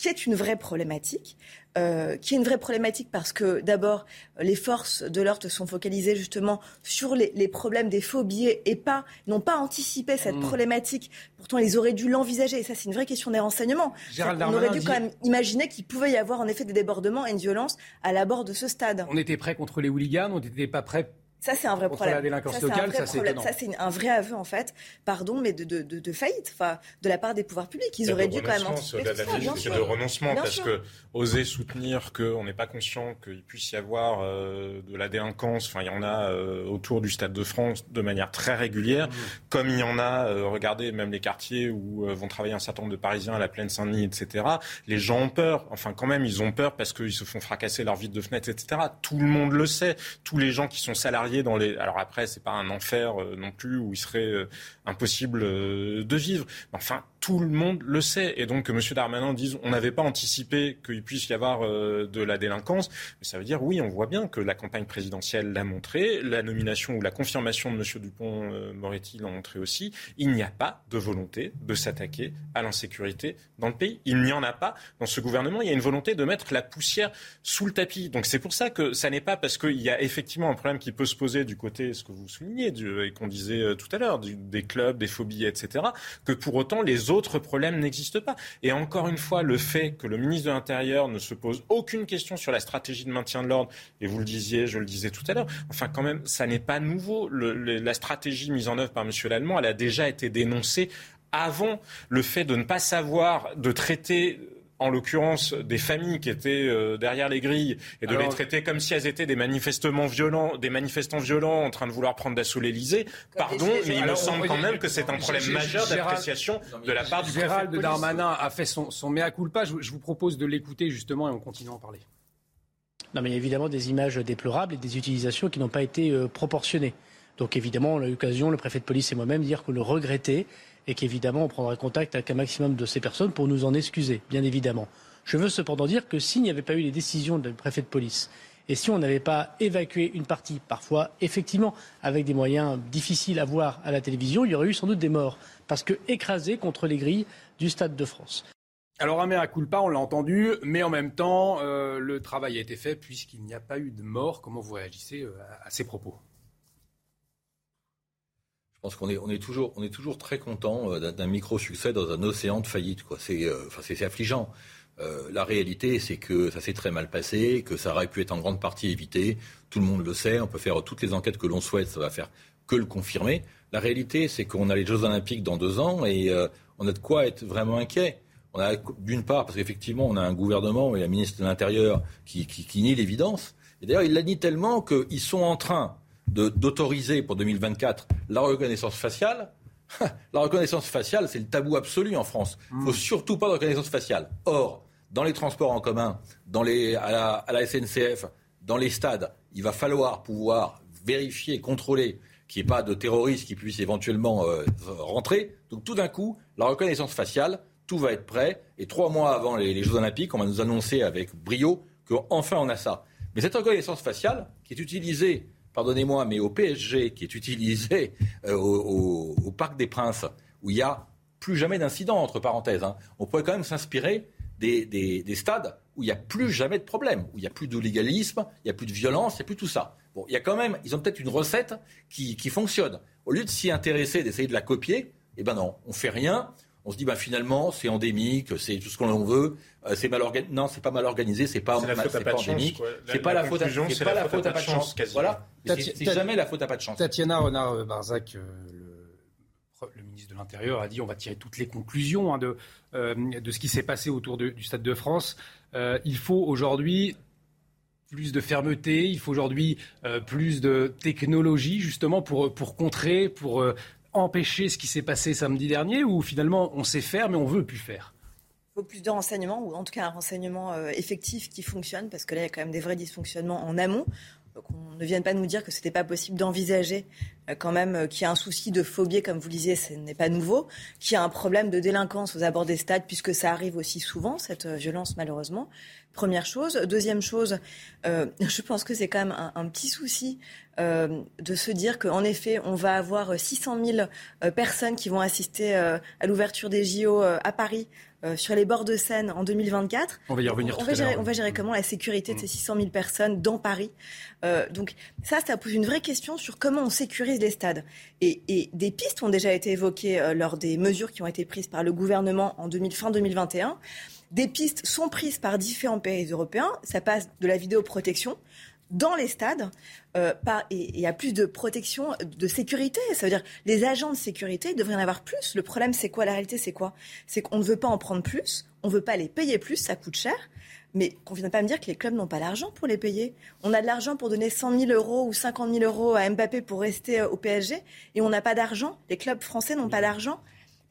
qui est une vraie problématique. Euh, qui est une vraie problématique parce que d'abord les forces de l'ordre sont focalisées justement sur les, problèmes des faux billets et pas n'ont pas anticipé cette mmh. problématique. Pourtant, ils auraient dû l'envisager et ça c'est une vraie question des renseignements. on aurait dû quand même imaginer qu'il pouvait y avoir en effet des débordements et une violence à l'abord de ce stade. On était prêt contre les hooligans, on n'était pas prêt ça, c'est un vrai problème. la délinquance ça, locale, ça, c'est Ça, c'est un vrai aveu, en fait, pardon, mais de, de, de, faillite, enfin, de la part des pouvoirs publics. Ils auraient dû quand même anticiper tout ça, de renoncement, parce que oser soutenir qu'on n'est pas conscient qu'il puisse y avoir euh, de la délinquance, enfin, il y en a euh, autour du Stade de France de manière très régulière, mmh. comme il y en a, euh, regardez, même les quartiers où vont travailler un certain nombre de Parisiens à la Plaine Saint-Denis, etc. Les gens ont peur, enfin, quand même, ils ont peur parce qu'ils se font fracasser leur vitre de fenêtre, etc. Tout le monde le sait. Tous les gens qui sont salariés Alors après, c'est pas un enfer euh, non plus où il serait euh, impossible euh, de vivre. Enfin, tout le monde le sait. Et donc, que M. Darmanin dise on n'avait pas anticipé qu'il puisse y avoir de la délinquance, mais ça veut dire oui, on voit bien que la campagne présidentielle l'a montré, la nomination ou la confirmation de M. Dupont-Moretti l'a montré aussi. Il n'y a pas de volonté de s'attaquer à l'insécurité dans le pays. Il n'y en a pas dans ce gouvernement. Il y a une volonté de mettre la poussière sous le tapis. Donc c'est pour ça que ça n'est pas parce qu'il y a effectivement un problème qui peut se poser du côté, ce que vous soulignez, et qu'on disait euh, tout à l'heure, des clubs, des phobies, etc., que pour autant les autres problèmes n'existent pas. Et encore une fois, le fait que le ministre de l'Intérieur ne se pose aucune question sur la stratégie de maintien de l'ordre, et vous le disiez, je le disais tout à l'heure, enfin quand même, ça n'est pas nouveau. La stratégie mise en œuvre par M. Lallemand, elle a déjà été dénoncée avant le fait de ne pas savoir, de traiter en l'occurrence des familles qui étaient euh, derrière les grilles et de les traiter comme si elles étaient des manifestements violents, des manifestants violents en train de vouloir prendre d'assaut l'Élysée. Pardon, mais il me semble quand même que c'est un problème majeur d'appréciation de la part du Gérald Darmanin a fait son, son mea culpa. Je, vous propose de l'écouter justement et on continue à en parler. Non, mais il y a évidemment des images déplorables et des utilisations qui n'ont pas été euh, proportionnées. Donc évidemment, on a eu l'occasion, le préfet de police et moi-même, dire que le regretter et qu'évidemment on prendra contact avec un maximum de ces personnes pour nous en excuser, bien évidemment. Je veux cependant dire que s'il n'y avait pas eu les décisions du préfet de police et si on n'avait pas évacué une partie, parfois effectivement avec des moyens difficiles à voir à la télévision, il y aurait eu sans doute des morts, parce que écrasés contre les grilles du Stade de France. Alors un mea culpa, on l'a entendu, mais en même temps, euh, le travail a été fait puisqu'il n'y a pas eu de mort. Comment vous réagissez euh, à ces propos? Pense qu'on est, on est, toujours, très content euh, d'un micro-succès dans un océan de faillite. C'est euh, enfin, affligeant. Euh, la réalité, c'est que ça s'est très mal passé, que ça aurait pu être en grande partie évité. Tout le monde le sait. On peut faire toutes les enquêtes que l'on souhaite, ça va faire que le confirmer. La réalité, c'est qu'on a les Jeux Olympiques dans deux ans et on a de quoi être vraiment inquiet. On a d'une part parce qu'effectivement, on a un gouvernement et la ministre de l'Intérieur qui, qui, qui nie l'évidence. Et d'ailleurs, il l'a dit tellement qu'ils sont en train d'autoriser pour 2024 la reconnaissance faciale, la reconnaissance faciale, c'est le tabou absolu en France. Il ne faut surtout pas de reconnaissance faciale. Or, dans les transports en commun, dans les, à, la, SNCF, dans les stades, il va falloir pouvoir vérifier, contrôler qu'il n'y ait pas de terroristes qui puissent éventuellement euh, rentrer. Donc tout d'un coup, la reconnaissance faciale, tout va être prêt. Et trois mois avant les, les Jeux Olympiques, on va nous annoncer avec brio qu'enfin on a ça. Mais cette reconnaissance faciale, qui est utilisée pardonnez-moi, mais au PSG, qui est utilisé euh, au, Parc des Princes, où il n'y a plus jamais d'incident, entre parenthèses, hein, on pourrait quand même s'inspirer des, stades où il n'y a plus jamais de problème, où il n'y a plus de légalisme, il n'y a plus de violence, il n'y a plus tout ça. Bon, il y a quand même, ils ont peut-être une recette qui, qui fonctionne. Au lieu de s'y intéresser, d'essayer de la copier, eh ben non, on fait rien on se dit bah finalement c'est endémique, c'est tout ce qu'on veut, euh, c'est mal organisé. Non, c'est pas mal organisé, c'est pas, mal, pas, pas endémique. C'est pas la faute, c'est pas la faute à pas de chance. Voilà, c'est jamais la faute à pas de chance. Tatiana Renard Barzac, euh, le, ministre de l'Intérieur a dit on va tirer toutes les conclusions hein, de euh, de ce qui s'est passé autour du Stade de France. il faut aujourd'hui plus de fermeté, il faut aujourd'hui plus de technologie justement pour, pour contrer, pour empêcher ce qui s'est passé samedi dernier ou finalement on sait faire mais on veut plus faire? Il faut plus de renseignements, ou en tout cas un renseignement effectif qui fonctionne, parce que là, il y a quand même des vrais dysfonctionnements en amont qu'on ne vienne pas nous dire que ce n'était pas possible d'envisager euh, quand même euh, qu'il y a un souci de phobie, comme vous le disiez, ce n'est pas nouveau, qu'il y a un problème de délinquance aux abords des stades, puisque ça arrive aussi souvent, cette euh, violence malheureusement. Première chose. Deuxième chose, (laughs) je pense que c'est quand même un, petit souci de se dire qu'en effet, on va avoir 600 000 personnes qui vont assister à l'ouverture des JO à Paris euh, sur les bords de Seine en 2024. On va y revenir on, va gérer, on va gérer comment la sécurité de ces 600 mm. 000 personnes dans Paris. Euh, donc ça, ça pose une vraie question sur comment on sécurise les stades. Et, et des pistes ont déjà été évoquées euh, lors des mesures qui ont été prises par le gouvernement en 2000, fin 2021. Des pistes sont prises par différents pays européens. Ça passe de la vidéoprotection dans les stades euh, et il y a plus de protection, de sécurité. Ça veut dire les agents de sécurité devraient en avoir plus. Le problème, c'est quoi? La réalité, c'est quoi? C'est qu'on ne veut pas en prendre plus, on ne veut pas les payer plus, ça coûte cher. Mais qu'on ne vienne pas me dire que les clubs n'ont pas l'argent pour les payer. On a de l'argent pour donner 100 000 euros ou 50 000 euros à Mbappé pour rester euh, au PSG et on n'a pas d'argent. Les clubs français n'ont pas d'argent.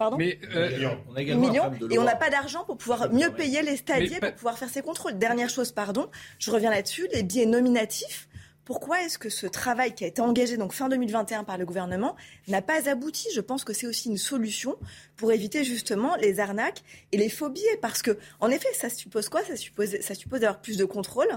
Pardon mais euh, on a également et on n'a pas d'argent pour pouvoir mieux payer les stadiers, pour pouvoir faire ces contrôles. Dernière chose, pardon, je reviens là-dessus, les billets nominatifs. Pourquoi est-ce que ce travail qui a été engagé donc fin 2021 par le gouvernement n'a pas abouti? Je pense que c'est aussi une solution pour éviter justement les arnaques et les phobies. Parce que, en effet, ça suppose quoi? Ça suppose, ça suppose d'avoir plus de contrôle,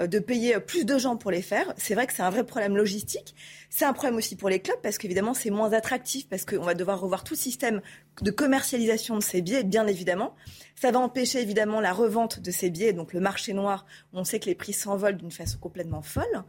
euh, de payer plus de gens pour les faire. C'est vrai que c'est un vrai problème logistique. C'est un problème aussi pour les clubs parce qu'évidemment, c'est moins attractif parce qu'on va devoir revoir tout le système de commercialisation de ces billets, bien évidemment. Ça va empêcher évidemment la revente de ces billets, donc le marché noir, où on sait que les prix s'envolent d'une façon complètement folle.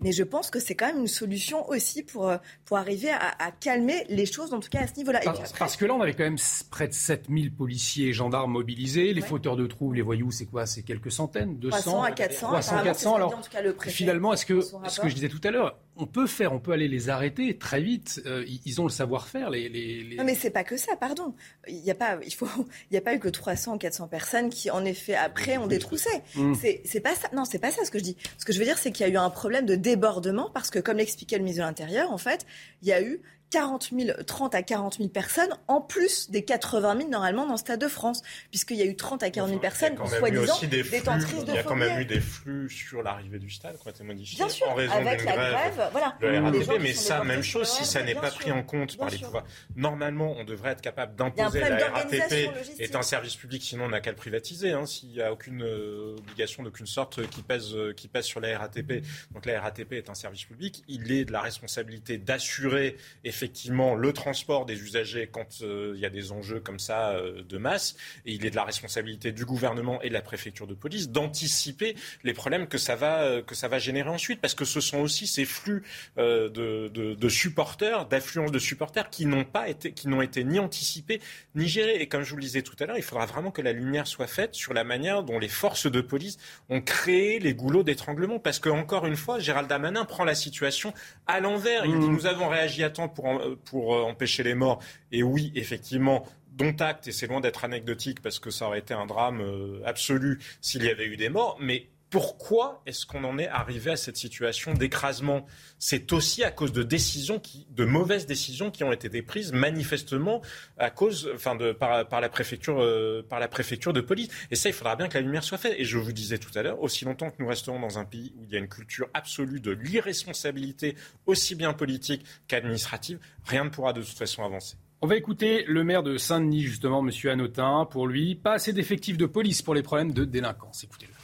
Mais je pense que c'est quand même une solution aussi pour, euh, pour arriver à, calmer les choses, en tout cas à ce niveau-là. Parce, que là, on avait quand même près de 7000 policiers et gendarmes mobilisés. Les fauteurs de troubles, les voyous, c'est quoi? C'est quelques centaines? 200 300 à 400. 300, 400. Alors, finalement, est-ce que, ce que je disais tout à l'heure, on peut faire, on peut aller les arrêter très vite. Euh, ils ont le savoir-faire. Les, les, Non, mais c'est pas que ça, pardon. Il n'y a pas, il faut, il y a pas eu que 300 ou 400 personnes qui, en effet, après, ont détroussé. Mmh. C'est pas ça. Non, c'est pas ça ce que je dis. Ce que je veux dire, c'est qu'il y a eu un problème de débordement parce que, comme l'expliquait le ministre de l'Intérieur, en fait, il y a eu 40 000, 30 à 40 000 personnes, en plus des 80 000 normalement dans le Stade de France, puisqu'il y a eu 30 à 40 000 personnes, soi-disant, détentrices de Il y a quand même eu des flux sur l'arrivée du stade, quoi, modifié Bien sûr, en raison avec la grève, voilà. Le RATP, mais ça, même chose, si ça n'est pas pris en compte par les pouvoirs. Normalement, on devrait être capable d'imposer la RATP est un service public, sinon on n'a qu'à le privatiser. Hein, S'il n'y a aucune euh, obligation d'aucune sorte qui pèse, euh, qui pèse sur la RATP, donc la RATP est un service public, il est de la responsabilité d'assurer effectivement le transport des usagers quand euh, il y a des enjeux comme ça euh, de masse. Et il est de la responsabilité du gouvernement et de la préfecture de police d'anticiper les problèmes que ça va euh, que ça va générer ensuite, parce que ce sont aussi ces flux de, de, de, supporters, d'affluence de supporters qui n'ont pas été qui n'ont été ni anticipés ni gérés. Et comme je vous le disais tout à l'heure, il faudra vraiment que la lumière soit faite sur la manière dont les forces de police ont créé les goulots d'étranglement, parce que encore une fois, Gérald Damanin prend la situation à l'envers. Il dit mmh. nous avons réagi à temps pour pour euh, empêcher les morts. Et oui, effectivement, dont acte, et c'est loin d'être anecdotique parce que ça aurait été un drame euh, absolu s'il y avait eu des morts, mais pourquoi est-ce qu'on en est arrivé à cette situation d'écrasement? C'est aussi à cause de décisions, de mauvaises décisions qui ont été prises manifestement à cause, de, par, par, la préfecture, euh, par la préfecture de police. Et ça, il faudra bien que la lumière soit faite. Et je vous disais tout à l'heure, aussi longtemps que nous resterons dans un pays où il y a une culture absolue de l'irresponsabilité, aussi bien politique qu'administrative, rien ne pourra de toute façon avancer. On va écouter le maire de Saint-Denis, justement, M. Hanotin. Pour lui, pas assez d'effectifs de police pour les problèmes de délinquance. Écoutez-le.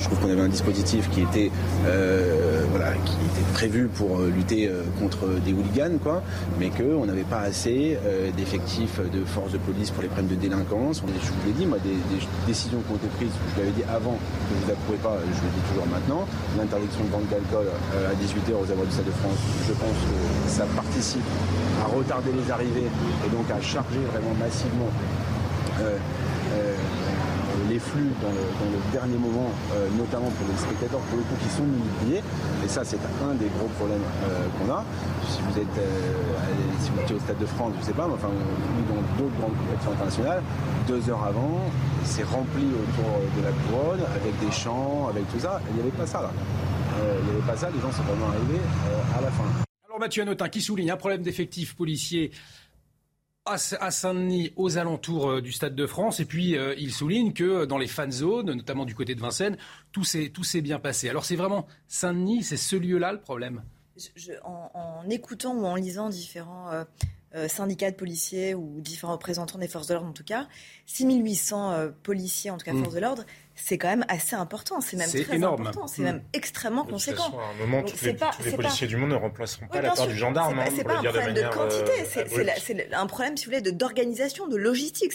Je trouve qu'on avait un dispositif qui était, euh, voilà, qui était prévu pour euh, lutter euh, contre des hooligans, quoi, mais qu'on n'avait pas assez d'effectifs de force de police pour les problèmes de délinquance. Je vous l'ai dit, moi, des, décisions qui ont été prises, je l'avais dit avant, que vous n'approuvez pas, je le dis toujours maintenant, l'interdiction de vente d'alcool à 18h aux abords du Stade de France, je pense que ça participe à retarder les arrivées et donc à charger vraiment massivement flux dans le, dernier moment, euh, notamment pour les spectateurs pour le coup qui sont multipliés. Et ça, c'est un des gros problèmes euh, qu'on a. Si vous êtes euh, si vous au Stade de France, je ne sais pas, mais enfin, dans d'autres grandes compétitions internationales, deux heures avant, c'est rempli autour de la couronne, avec des chants, avec tout ça. Il n'y avait pas ça là. il n'y avait pas ça, les gens sont vraiment arrivés à la fin. Alors Mathieu Anotin qui souligne un problème d'effectifs policiers à Saint-Denis, aux alentours euh, du Stade de France. Et puis, euh, il souligne que dans les fan zones, notamment du côté de Vincennes, tout s'est bien passé. Alors, c'est vraiment Saint-Denis, c'est ce lieu-là le problème? En, écoutant ou en lisant différents euh, syndicats de policiers ou différents représentants des forces de l'ordre, en tout cas, 6800 policiers, en tout cas forces de l'ordre, c'est quand même assez important. C'est même très énorme. important. C'est même extrêmement conséquent. À un moment, tous les, policiers du monde ne remplaceront pas la part du gendarme. C'est pas, hein, pas un problème de, quantité. C'est un problème, si vous voulez, d'organisation, de logistique.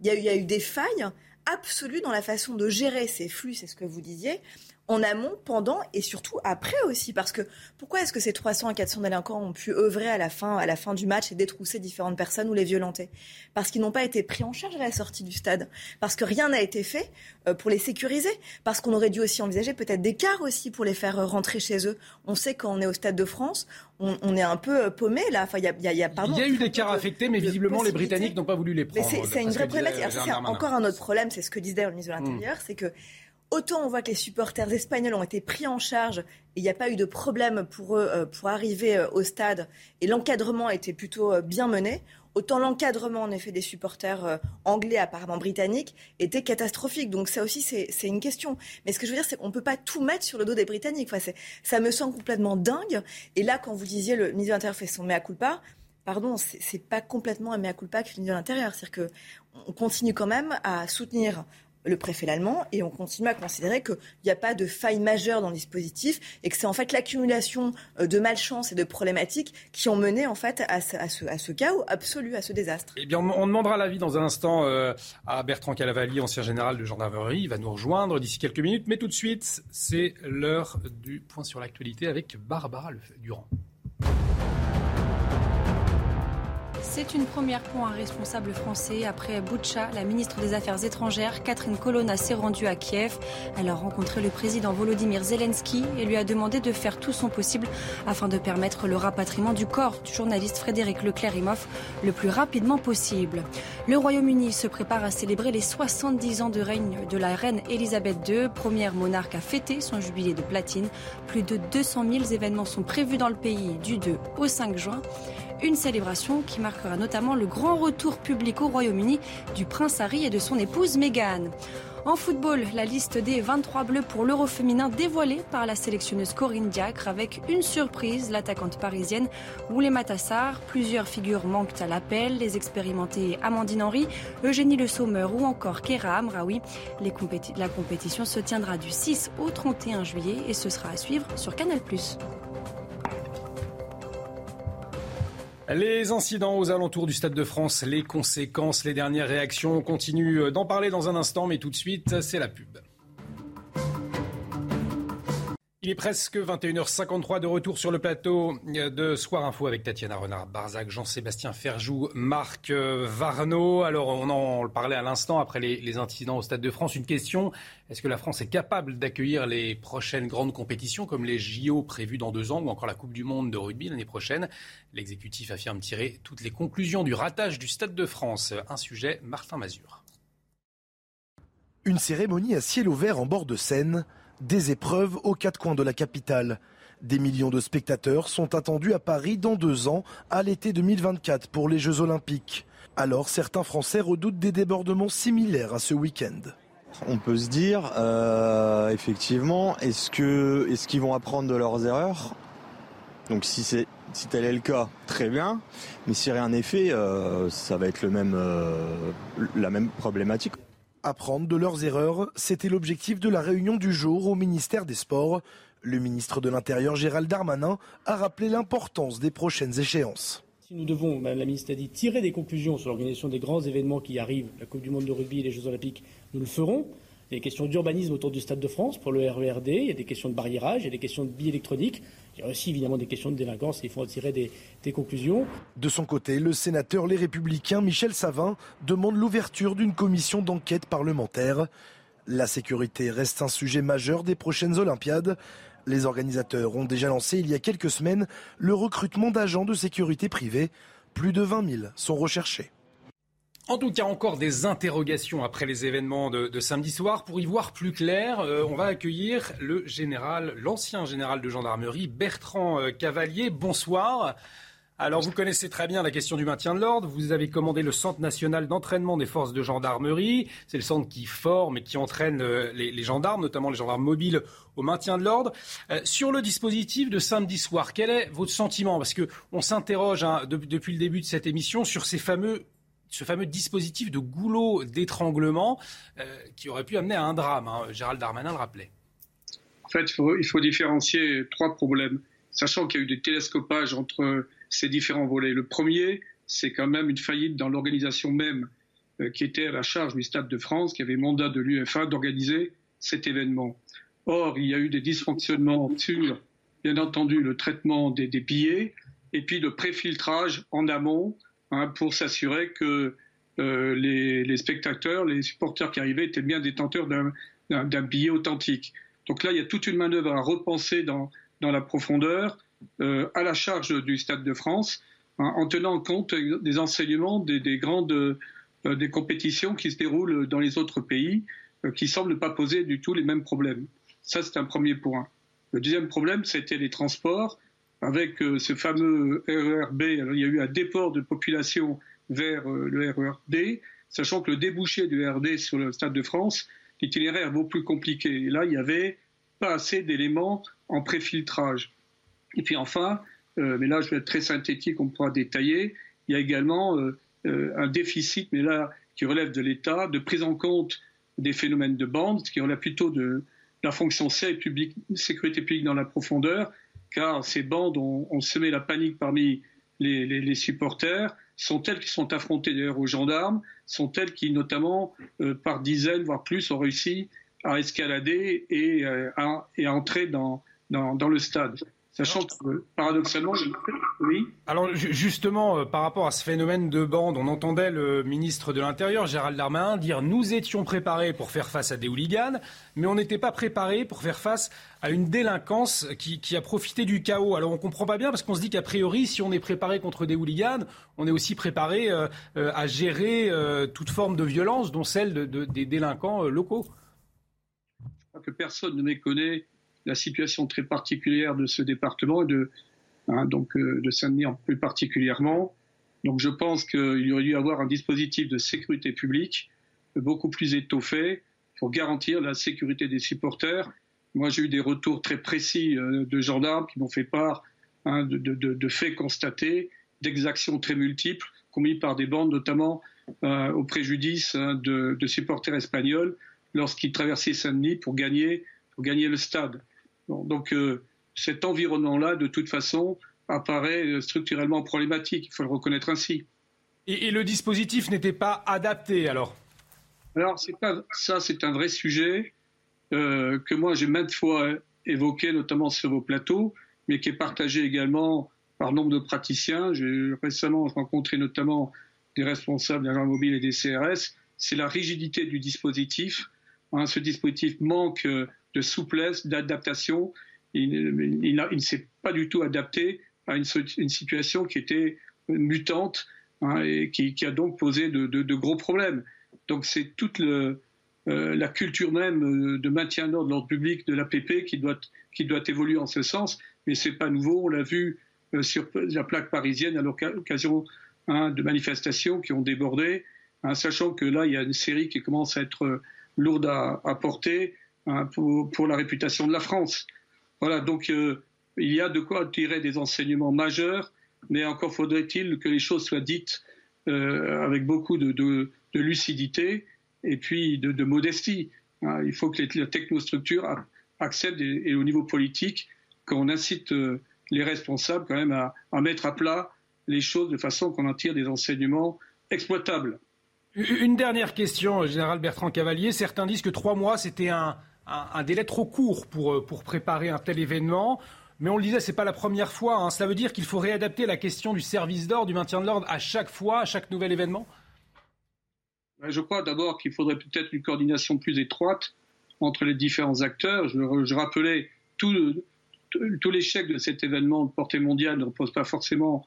Il y, y a eu des failles absolues dans la façon de gérer ces flux, c'est ce que vous disiez, en amont, pendant et surtout après aussi. Parce que pourquoi est-ce que ces 300 à 400 délinquants ont pu œuvrer à la fin, à la fin du match et détrousser différentes personnes ou les violenter? Parce qu'ils n'ont pas été pris en charge à la sortie du stade. Parce que rien n'a été fait euh, pour les sécuriser. Parce qu'on aurait dû aussi envisager peut-être des cars aussi pour les faire euh, rentrer chez eux. On sait quand on est au Stade de France, on, est un peu euh, paumé là. Enfin, il y a, y a, il y a eu des cars affectés, mais visiblement les Britanniques n'ont pas voulu les prendre. C'est une vraie problématique. C'est encore un autre problème, c'est ce que disait le ministre de l'Intérieur, c'est que Autant on voit que les supporters espagnols ont été pris en charge et il n'y a pas eu de problème pour eux euh, pour arriver euh, au stade et l'encadrement a été plutôt euh, bien mené. Autant l'encadrement en effet des supporters anglais apparemment britanniques était catastrophique. Donc ça aussi c'est une question. Mais ce que je veux dire c'est qu'on ne peut pas tout mettre sur le dos des Britanniques. Enfin, ça me semble complètement dingue. Et là quand vous disiez le ministre de l'Intérieur fait son mea culpa, pardon, c'est pas complètement un mea culpa le ministre de l'Intérieur. C'est-à-dire qu'on continue quand même à soutenir le préfet l'allemand et on continue à considérer qu'il n'y a pas de faille majeure dans le dispositif et que c'est en fait l'accumulation euh, de malchance et de problématiques qui ont mené en fait à ce, à ce, chaos absolu, à ce désastre. Eh bien, on, demandera l'avis dans un instant euh, à Bertrand Calavali, ancien général de gendarmerie. Il va nous rejoindre d'ici quelques minutes, mais tout de suite, c'est l'heure du point sur l'actualité avec Barbara Durand. C'est une première pour un responsable français. Après Boucha, la ministre des Affaires étrangères, Catherine Colonna, s'est rendue à Kiev. Elle a rencontré le président Volodymyr Zelensky et lui a demandé de faire tout son possible afin de permettre le rapatriement du corps du journaliste Frédéric Leclerc-Imhoff le plus rapidement possible. Le Royaume-Uni se prépare à célébrer les 70 ans de règne de la reine Elisabeth II, première monarque à fêter son jubilé de platine. Plus de 200 000 événements sont prévus dans le pays du 2 au 5 juin. Une célébration qui marquera notamment le grand retour public au Royaume-Uni du prince Harry et de son épouse Meghan. En football, la liste des 23 bleus pour l'Euro féminin dévoilée par la sélectionneuse Corinne Diacre avec une surprise, l'attaquante parisienne Oulé Matassar. Plusieurs figures manquent à l'appel, les expérimentés Amandine Henry, Eugénie Le Sommer ou encore Kera Amraoui. la compétition se tiendra du 6 au 31 juillet et ce sera à suivre sur Canal+. Les incidents aux alentours du Stade de France, les conséquences, les dernières réactions, on continue d'en parler dans un instant, mais tout de suite, c'est la pub. Il est presque 21h53 de retour sur le plateau de Soir Info avec Tatiana Renard-Barzac, Jean-Sébastien Ferjou, Marc euh, Varno. Alors, on en parlait à l'instant après les, incidents au Stade de France. Une question, est-ce que la France est capable d'accueillir les prochaines grandes compétitions comme les JO prévus dans deux ans ou encore la Coupe du Monde de rugby l'année prochaine? L'exécutif affirme tirer toutes les conclusions du ratage du Stade de France. Un sujet, Martin Mazur. Une cérémonie à ciel ouvert en bord de Seine des épreuves aux quatre coins de la capitale. Des millions de spectateurs sont attendus à Paris dans deux ans, à l'été 2024, pour les Jeux Olympiques. Alors certains Français redoutent des débordements similaires à ce week-end. On peut se dire, euh, effectivement, est-ce que est-ce qu'ils vont apprendre de leurs erreurs? Donc si c'est si tel est le cas, très bien. Mais si rien n'est fait, ça va être le même, euh, la même problématique. Apprendre de leurs erreurs, c'était l'objectif de la réunion du jour au ministère des Sports. Le ministre de l'Intérieur Gérald Darmanin a rappelé l'importance des prochaines échéances. Si nous devons, Madame la ministre a dit, tirer des conclusions sur l'organisation des grands événements qui arrivent, la Coupe du Monde de rugby et les Jeux Olympiques, nous le ferons. Il y a des questions d'urbanisme autour du Stade de France pour le RERD, il y a des questions de barriérage, il y a des questions de billets électroniques, il y a aussi évidemment des questions de délinquance et il faut en tirer des, des conclusions. De son côté, le sénateur Les Républicains Michel Savin demande l'ouverture d'une commission d'enquête parlementaire. La sécurité reste un sujet majeur des prochaines Olympiades. Les organisateurs ont déjà lancé il y a quelques semaines le recrutement d'agents de sécurité privés. Plus de 20 000 sont recherchés. En tout cas, encore des interrogations après les événements de, samedi soir. Pour y voir plus clair, euh, on va accueillir le général, l'ancien général de gendarmerie, Bertrand euh, Cavalier. Bonsoir. Alors, vous connaissez très bien la question du maintien de l'ordre. Vous avez commandé le Centre national d'entraînement des forces de gendarmerie. C'est le centre qui forme et qui entraîne euh, les, gendarmes, notamment les gendarmes mobiles, au maintien de l'ordre. Sur le dispositif de samedi soir, quel est votre sentiment? Parce qu'on s'interroge hein, depuis le début de cette émission sur ces fameux ce fameux dispositif de goulot d'étranglement euh, qui aurait pu amener à un drame. Hein. Gérald Darmanin le rappelait. En fait, il faut, différencier trois problèmes, sachant qu'il y a eu des télescopages entre ces différents volets. Le premier, c'est quand même une faillite dans l'organisation même euh, qui était à la charge du Stade de France, qui avait mandat de l'UFA d'organiser cet événement. Or, il y a eu des dysfonctionnements sur, bien entendu, le traitement des, des billets et puis le préfiltrage en amont Hein, pour s'assurer que euh, les, spectateurs, les supporters qui arrivaient étaient bien détenteurs d'un billet authentique. Donc là, il y a toute une manœuvre à repenser dans, la profondeur, euh, à la charge du Stade de France, hein, en tenant compte des enseignements des, grandes euh, des compétitions qui se déroulent dans les autres pays, qui semblent ne pas poser du tout les mêmes problèmes. Ça, c'est un premier point. Le deuxième problème, c'était les transports avec euh, ce fameux RERB. il y a eu un déport de population vers euh, le RERD, sachant que le débouché du RERD sur le Stade de France, l'itinéraire est beaucoup plus compliqué. Et là, il n'y avait pas assez d'éléments en préfiltrage. Et puis enfin, euh, mais là je vais être très synthétique, on pourra détailler, il y a également un déficit, mais là qui relève de l'État, de prise en compte des phénomènes de bande, qui relève plutôt de la fonction sécurité publique dans la profondeur, car ces bandes ont, semé la panique parmi les, supporters, sont elles qui sont affrontées d'ailleurs aux gendarmes, sont elles qui, notamment, euh, par dizaines, voire plus, ont réussi à escalader et, euh, à, entrer dans, le stade. Sachant que, paradoxalement, oui. Alors, justement, euh, par rapport à ce phénomène de bande, on entendait le ministre de l'Intérieur, Gérald Darmanin, dire Nous étions préparés pour faire face à des hooligans, mais on n'était pas préparés pour faire face à une délinquance qui, a profité du chaos. Alors, on ne comprend pas bien parce qu'on se dit qu'a priori, si on est préparé contre des hooligans, on est aussi préparé euh, euh, à gérer toute forme de violence, dont celle des délinquants locaux. Je crois que personne ne méconnaît la situation très particulière de ce département et de, hein, euh, de Saint-Denis en plus particulièrement. Donc je pense qu'il y aurait dû avoir un dispositif de sécurité publique beaucoup plus étoffé pour garantir la sécurité des supporters. Moi, j'ai eu des retours très précis euh, de gendarmes qui m'ont fait part hein, de, faits constatés, d'exactions très multiples commises par des bandes, notamment euh, au préjudice hein, de, supporters espagnols lorsqu'ils traversaient Saint-Denis pour gagner le stade donc euh, cet environnement-là, de toute façon, apparaît euh, structurellement problématique. Il faut le reconnaître ainsi. Et, le dispositif n'était pas adapté alors? Alors ça, c'est un vrai sujet euh, que moi j'ai maintes fois évoqué, notamment sur vos plateaux, mais qui est partagé également par nombre de praticiens. J'ai récemment rencontré notamment des responsables d'agents mobiles et des CRS. C'est la rigidité du dispositif. Hein, ce dispositif manque de souplesse, d'adaptation. Il, ne s'est pas du tout adapté à une, situation qui était mutante hein, et qui, a donc posé de, gros problèmes. Donc c'est toute euh, la culture même euh, de maintien d'ordre, l'ordre public de l'APP qui doit, qui doit évoluer en ce sens. Mais c'est pas nouveau, on l'a vu euh, sur la plaque parisienne à l'occasion hein, de manifestations qui ont débordé, hein, sachant que là, il y a une série qui commence à être lourde à porter, Hein, pour, la réputation de la France. Voilà, donc euh, il y a de quoi tirer des enseignements majeurs, mais encore faudrait-il que les choses soient dites euh, avec beaucoup de, lucidité et puis de, modestie. Hein. il faut que la technostructure accepte et, au niveau politique qu'on incite euh, les responsables quand même à, à mettre à plat les choses de façon qu'on en tire des enseignements exploitables. Une dernière question, Général Bertrand Cavalier. Certains disent que trois mois, c'était un, un, délai trop court pour, euh, pour préparer un tel événement. Mais on le disait, ce n'est pas la première fois. Hein. Cela veut dire qu'il faut réadapter la question du service d'ordre, du maintien de l'ordre à chaque fois, à chaque nouvel événement? Je crois d'abord qu'il faudrait peut-être une coordination plus étroite entre les différents acteurs. Je, rappelais tout, tout, l'échec de cet événement de portée mondiale ne repose pas forcément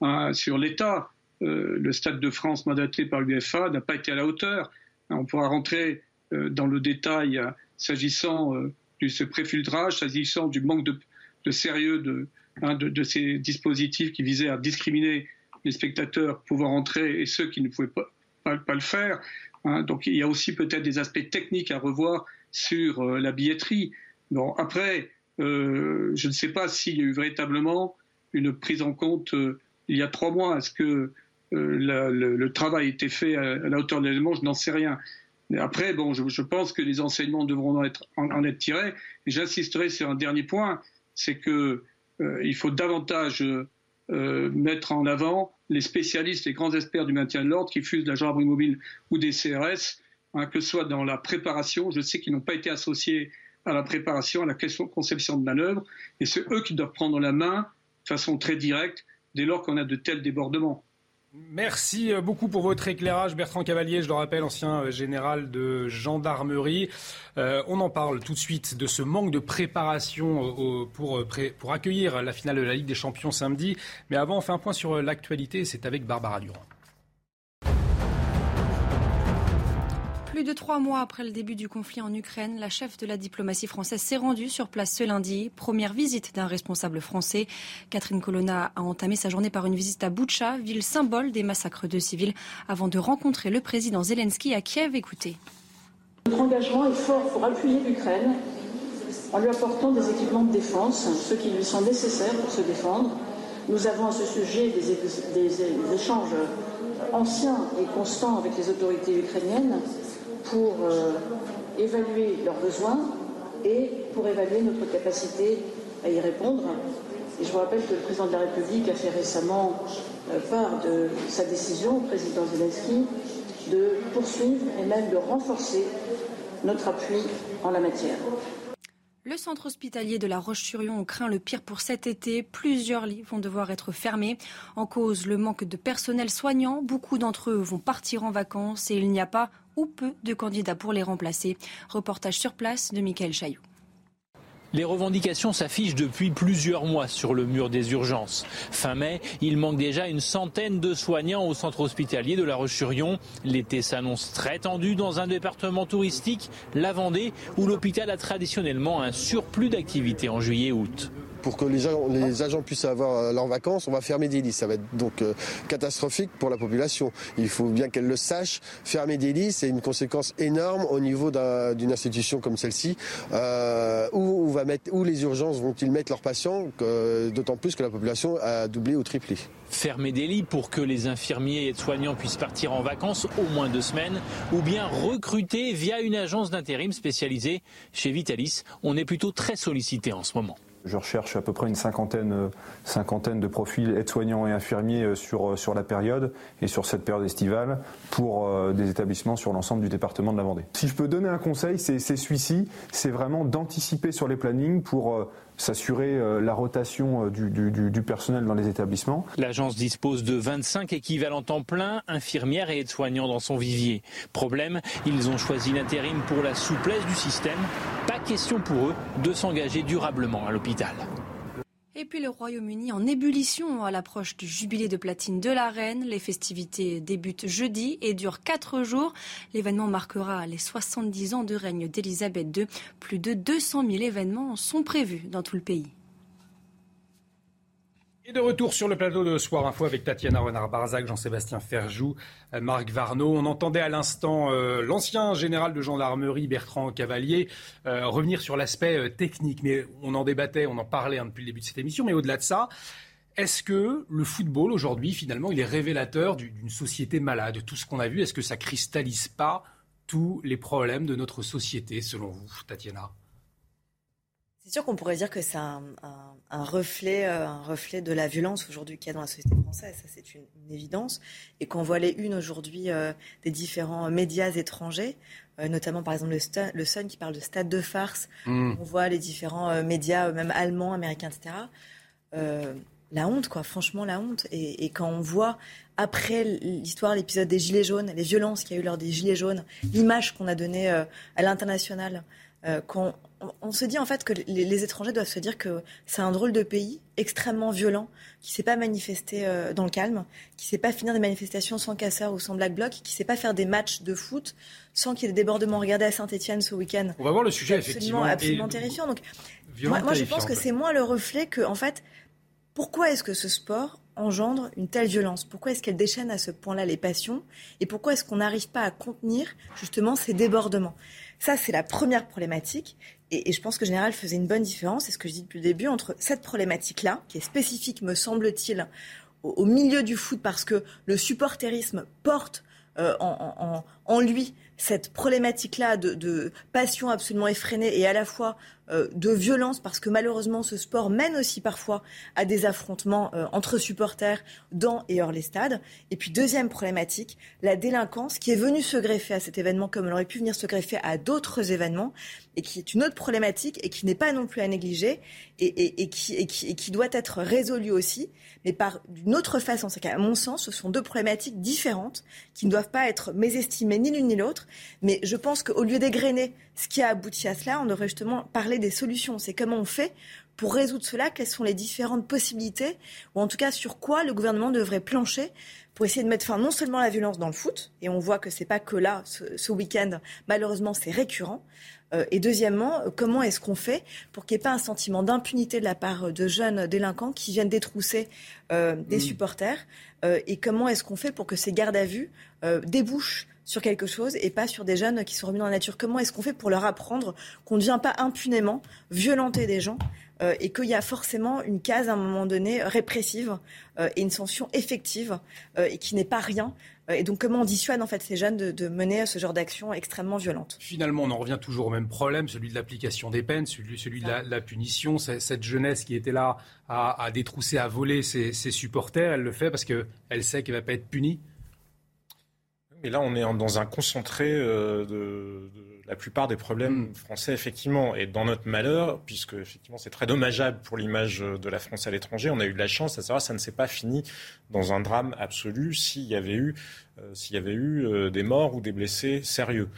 hein, sur l'État. Euh, le Stade de France mandaté par l'UFA n'a pas été à la hauteur. On pourra rentrer euh, dans le détail s'agissant euh, de ce préfiltrage, s'agissant du manque de, sérieux hein, de, ces dispositifs qui visaient à discriminer les spectateurs pouvant entrer et ceux qui ne pouvaient pas, le faire. Hein. donc il y a aussi peut-être des aspects techniques à revoir sur la billetterie. Bon, après, je ne sais pas s'il y a eu véritablement une prise en compte il y a trois mois. Est-ce que le, travail a été fait à, la hauteur de l'élément? Je n'en sais rien. Après, bon, je, pense que les enseignements devront en être, tirés. J'insisterai sur un dernier point, c'est qu'il euh, faut davantage euh, mettre en avant les spécialistes, les grands experts du maintien de l'ordre qui fusent de la gendarmerie mobile ou des CRS, hein, que ce soit dans la préparation. Je sais qu'ils n'ont pas été associés à la préparation, à la conception de manœuvre, et c'est eux qui doivent prendre la main de façon très directe dès lors qu'on a de tels débordements. Merci euh, beaucoup pour votre éclairage, Bertrand Cavalier, je le rappelle, ancien euh, général de gendarmerie. Euh, on en parle tout de suite de ce manque de préparation pour, pour accueillir la finale de la Ligue des Champions samedi. Mais avant, on fait un point sur l'actualité, c'est avec Barbara Durand. Plus de trois mois après le début du conflit en Ukraine, la chef de la diplomatie française s'est rendue sur place ce lundi. Première visite d'un responsable français. Catherine Colonna a entamé sa journée par une visite à Boutcha, ville symbole des massacres de civils, avant de rencontrer le président Zelensky à Kiev. Écoutez. Notre engagement est fort pour appuyer l'Ukraine en lui apportant des équipements de défense, ceux qui lui sont nécessaires pour se défendre. Nous avons à ce sujet des, des échanges anciens et constants avec les autorités ukrainiennes pour euh, évaluer leurs besoins et pour évaluer notre capacité à y répondre. Et je vous rappelle que le président de la République a fait récemment euh, part de sa décision au président Zelensky de poursuivre et même de renforcer notre appui en la matière. Le centre hospitalier de la Roche-sur-Yon craint le pire pour cet été. Plusieurs lits vont devoir être fermés. En cause, le manque de personnel soignant. Beaucoup d'entre eux vont partir en vacances et il n'y a pas ou peu de candidats pour les remplacer. Reportage sur place de Michael Chailloux. Les revendications s'affichent depuis plusieurs mois sur le mur des urgences. Fin mai, il manque déjà une centaine de soignants au centre hospitalier de La Roche-sur-Yon. L'été s'annonce très tendu dans un département touristique, la Vendée, où l'hôpital a traditionnellement un surplus d'activité en juillet-août pour que les, agents puissent avoir euh, leurs vacances, on va fermer des lits. Ça va être donc euh, catastrophique pour la population. Il faut bien qu'elle le sache. Fermer des lits, c'est une conséquence énorme au niveau d'une institution comme celle-ci, euh, où, où les urgences vont-ils mettre leurs patients, d'autant plus que la population a doublé ou triplé. Fermer des lits pour que les infirmiers et soignants puissent partir en vacances au moins deux semaines, ou bien recruter via une agence d'intérim spécialisée. Chez Vitalis, on est plutôt très sollicité en ce moment. Je recherche à peu près une cinquantaine, euh, de profils aides-soignants et infirmiers euh, sur, euh, sur la période et sur cette période estivale pour des établissements sur l'ensemble du département de la Vendée. Si je peux donner un conseil, c'est celui-ci, c'est vraiment d'anticiper sur les plannings pour s'assurer euh, la rotation euh, du, personnel dans les établissements. L'agence dispose de 25 équivalents temps plein, infirmières et aides-soignants dans son vivier. Problème, ils ont choisi l'intérim pour la souplesse du système. Pas question pour eux de s'engager durablement à l'hôpital. Et puis le Royaume-Uni en ébullition à l'approche du jubilé de platine de la reine. Les festivités débutent jeudi et durent quatre jours. L'événement marquera les 70 ans de règne d'Elisabeth II. Plus de 200 000 événements sont prévus dans tout le pays. Et de retour sur le plateau de Soir Info avec Tatiana Renard-Barzac, Jean-Sébastien Ferjou, euh, Marc Varnaud. On entendait à l'instant euh, l'ancien général de gendarmerie Bertrand Cavalier euh, revenir sur l'aspect technique. Mais on en débattait, on en parlait hein, depuis le début de cette émission. Mais au-delà de ça, est-ce que le football aujourd'hui, finalement, il est révélateur d'une société malade? Tout ce qu'on a vu, est-ce que ça cristallise pas tous les problèmes de notre société, selon vous, Tatiana? C'est sûr qu'on pourrait dire que c'est un, reflet, euh, un reflet de la violence aujourd'hui qu'il y a dans la société française. Ça, c'est une, évidence. Et qu'on voit les unes aujourd'hui euh, des différents médias étrangers, euh, notamment par exemple le, le, Sun qui parle de stade de farce. Mm. On voit les différents médias, même allemands, américains, etc. la honte, quoi. Franchement, la honte. Et, et quand on voit après l'histoire, l'épisode des Gilets jaunes, les violences qu'il y a eu lors des Gilets jaunes, l'image qu'on a donnée à l'international, qu'on on se dit en fait que les, étrangers doivent se dire que c'est un drôle de pays extrêmement violent qui ne sait pas manifester euh, dans le calme, qui ne sait pas finir des manifestations sans casseurs ou sans black bloc, qui ne sait pas faire des matchs de foot sans qu'il y ait des débordements. Regardez à Saint-Etienne ce week-end. On va voir le sujet absolument, effectivement. Absolument terrifiant. Donc, moi, je pense que c'est moins le reflet que en fait pourquoi est-ce que ce sport engendre une telle violence? Pourquoi est-ce qu'elle déchaîne à ce point-là les passions? Et pourquoi est-ce qu'on n'arrive pas à contenir justement ces débordements? Ça, c'est la première problématique. Et, je pense que Général faisait une bonne différence, c'est ce que je dis depuis le début, entre cette problématique-là, qui est spécifique, me semble-t-il, au, milieu du foot, parce que le supporterisme porte euh, en, lui cette problématique-là de, passion absolument effrénée et à la fois euh, de violence, parce que malheureusement ce sport mène aussi parfois à des affrontements euh, entre supporters dans et hors les stades. Et puis deuxième problématique, la délinquance qui est venue se greffer à cet événement comme elle aurait pu venir se greffer à d'autres événements et qui est une autre problématique et qui n'est pas non plus à négliger et, qui, et qui, doit être résolue aussi, mais par d'une autre façon. C'est qu'à mon sens, ce sont deux problématiques différentes qui ne doivent pas être mésestimées ni l'une ni l'autre. Mais je pense qu'au lieu d'égrener ce qui a abouti à cela, on devrait justement parler des solutions. C'est comment on fait pour résoudre cela, quelles sont les différentes possibilités, ou en tout cas sur quoi le gouvernement devrait plancher pour essayer de mettre fin non seulement à la violence dans le foot, et on voit que c'est pas que là, ce, week-end, malheureusement c'est récurrent, euh, et deuxièmement, comment est-ce qu'on fait pour qu'il n'y ait pas un sentiment d'impunité de la part de jeunes délinquants qui viennent détrousser euh, des mmh. supporters, euh, et comment est-ce qu'on fait pour que ces gardes à vue débouchent sur quelque chose et pas sur des jeunes qui sont remis dans la nature. Comment est-ce qu'on fait pour leur apprendre qu'on ne vient pas impunément violenter des gens euh, et qu'il y a forcément une case à un moment donné répressive euh, et une sanction effective euh, et qui n'est pas rien. Et donc, comment on dissuade en fait ces jeunes de, mener ce genre d'action extrêmement violente? Finalement, on en revient toujours au même problème, celui de l'application des peines, celui, celui de la, punition. Cette jeunesse qui était là à, détrousser, à voler ses, ses supporters, elle le fait parce qu'elle sait qu'elle ne va pas être punie. Et là, on est dans un concentré euh, de, la plupart des problèmes mm. français, effectivement. Et dans notre malheur, puisque effectivement c'est très dommageable pour l'image de la France à l'étranger, on a eu de la chance, à savoir ça ne s'est pas fini dans un drame absolu s'il y avait eu, euh, s'il y avait eu euh, des morts ou des blessés sérieux.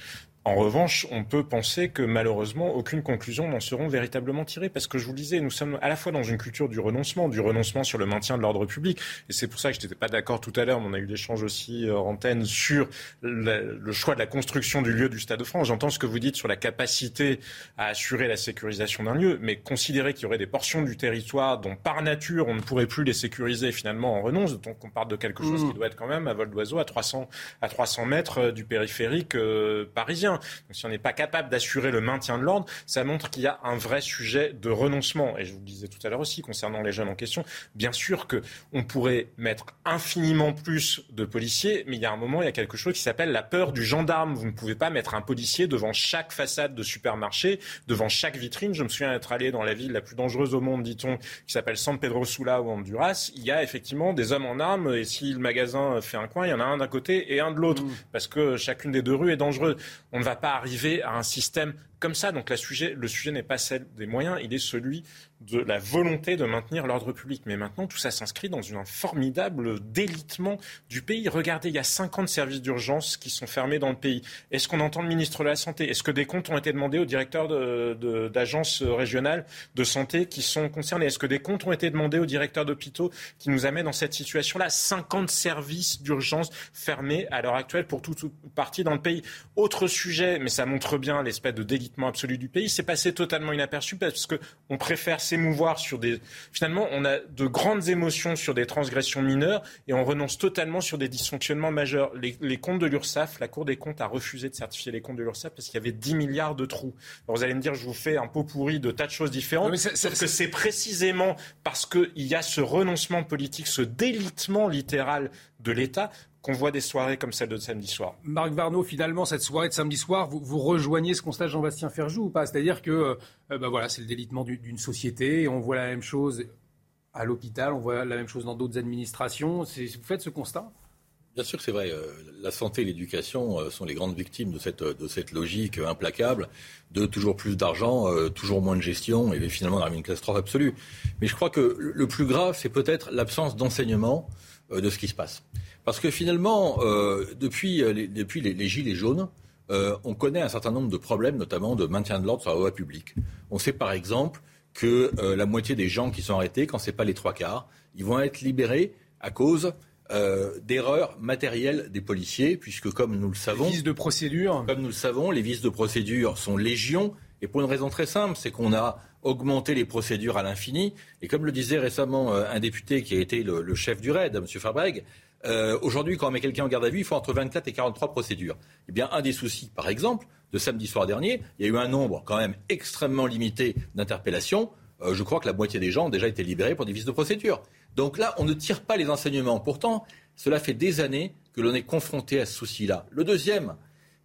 En revanche, on peut penser que malheureusement, aucune conclusion n'en seront véritablement tirées. Parce que je vous le disais, nous sommes à la fois dans une culture du renoncement, du renoncement sur le maintien de l'ordre public. Et c'est pour ça que je n'étais pas d'accord tout à l'heure, mais on a eu l'échange aussi euh, en antenne sur le, choix de la construction du lieu du Stade de France. J'entends ce que vous dites sur la capacité à assurer la sécurisation d'un lieu, mais considérer qu'il y aurait des portions du territoire dont par nature on ne pourrait plus les sécuriser finalement en renonce. Donc on parle de quelque chose mmh. qui doit être quand même à vol d'oiseau à 300, à 300 mètres euh, du périphérique euh, parisien. Donc, si on n'est pas capable d'assurer le maintien de l'ordre, ça montre qu'il y a un vrai sujet de renoncement. Et je vous le disais tout à l'heure aussi concernant les jeunes en question, bien sûr qu'on pourrait mettre infiniment plus de policiers, mais il y a un moment, il y a quelque chose qui s'appelle la peur du gendarme. Vous ne pouvez pas mettre un policier devant chaque façade de supermarché, devant chaque vitrine. Je me souviens être allé dans la ville la plus dangereuse au monde, dit-on, qui s'appelle San Pedro Sula ou Honduras. Il y a effectivement des hommes en armes, et si le magasin fait un coin, il y en a un d'un côté et un de l'autre, mmh. parce que chacune des deux rues est dangereuse. On ne va pas arriver à un système comme ça. Donc le sujet n'est pas celle des moyens, il est celui de la volonté de maintenir l'ordre public. Mais maintenant, tout ça s'inscrit dans un formidable délitement du pays. Regardez, il y a 50 services d'urgence qui sont fermés dans le pays. Est-ce qu'on entend le ministre de la Santé? Est-ce que des comptes ont été demandés aux directeurs d'agences régionales de santé qui sont concernés? Est-ce que des comptes ont été demandés aux directeurs d'hôpitaux qui nous amènent dans cette situation-là? 50 services d'urgence fermés à l'heure actuelle pour toute, partie dans le pays. Autre sujet, mais ça montre bien l'espèce de délitement absolu du pays, c'est passé totalement inaperçu parce qu'on préfère s'émouvoir sur des. Finalement, on a de grandes émotions sur des transgressions mineures et on renonce totalement sur des dysfonctionnements majeurs. Les, comptes de l'URSSAF, la Cour des comptes a refusé de certifier les comptes de l'URSSAF parce qu'il y avait 10 milliards de trous. Alors vous allez me dire, je vous fais un pot pourri de tas de choses différentes. sauf que c'est précisément parce qu'il y a ce renoncement politique, ce délitement littéral de l'État qu'on voit des soirées comme celle de samedi soir. Marc Varnaud, finalement, cette soirée de samedi soir, vous, rejoignez ce constat de Jean-Bastien Ferjou ou pas? C'est-à-dire que euh, bah voilà, c'est le délitement d'une société, on voit la même chose à l'hôpital, on voit la même chose dans d'autres administrations. Vous faites ce constat? Bien sûr que c'est vrai. Euh, la santé et l'éducation euh, sont les grandes victimes de cette, de cette logique implacable de toujours plus d'argent, toujours moins de gestion et finalement on une catastrophe absolue. Mais je crois que le plus grave, c'est peut-être l'absence d'enseignement de ce qui se passe. Parce que finalement, euh, depuis, euh, les, depuis les, Gilets jaunes, euh, on connaît un certain nombre de problèmes, notamment de maintien de l'ordre sur la voie publique. On sait par exemple que la moitié des gens qui sont arrêtés, quand ce n'est pas les trois quarts, ils vont être libérés à cause d'erreurs matérielles des policiers, puisque comme nous le savons, les vices de procédure, comme nous le savons, les vices de procédure sont légion, et pour une raison très simple, c'est qu'on a augmenter les procédures à l'infini. Et comme le disait récemment un député qui a été le, chef du RAID, M. Fabreg, euh, aujourd'hui, quand on met quelqu'un en garde à vue, il faut entre 24 et 43 procédures. Eh bien, un des soucis, par exemple, de samedi soir dernier, il y a eu un nombre quand même extrêmement limité d'interpellations. Euh, je crois que la moitié des gens ont déjà été libérés pour des vices de procédure. Donc là, on ne tire pas les enseignements. Pourtant, cela fait des années que l'on est confronté à ce souci-là. Le deuxième,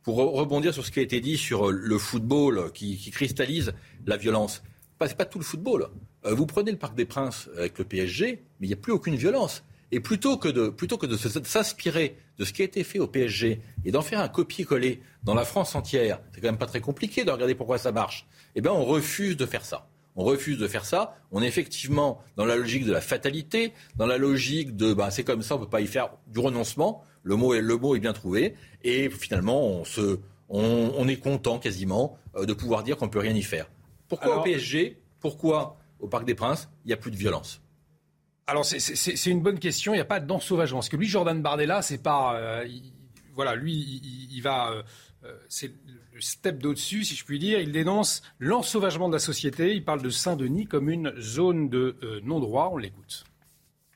pour rebondir sur ce qui a été dit sur le football qui, qui cristallise la violence, n'est pas tout le football. Euh, vous prenez le Parc des Princes avec le PSG, mais il n'y a plus aucune violence. Et plutôt que de, plutôt que de s'inspirer de ce qui a été fait au PSG et d'en faire un copier-coller dans la France entière, c'est quand même pas très compliqué de regarder pourquoi ça marche. Eh bien, on refuse de faire ça. On refuse de faire ça. On est effectivement dans la logique de la fatalité, dans la logique de ben, c'est comme ça, on ne peut pas y faire du renoncement. Le mot est, le mot est bien trouvé. Et finalement, on, se, on, est content quasiment euh, de pouvoir dire qu'on ne peut rien y faire. Pourquoi au PSG Pourquoi au Parc des Princes Il n'y a plus de violence? Alors c'est une bonne question. Il n'y a pas d'ensauvagement. Parce que lui, Jordan Bardella, c'est pas, euh, voilà, lui, il, va, euh, euh, c'est le step d'au-dessus, si je puis dire. Il dénonce l'ensauvagement de la société. Il parle de Saint-Denis comme une zone de non-droit. On l'écoute.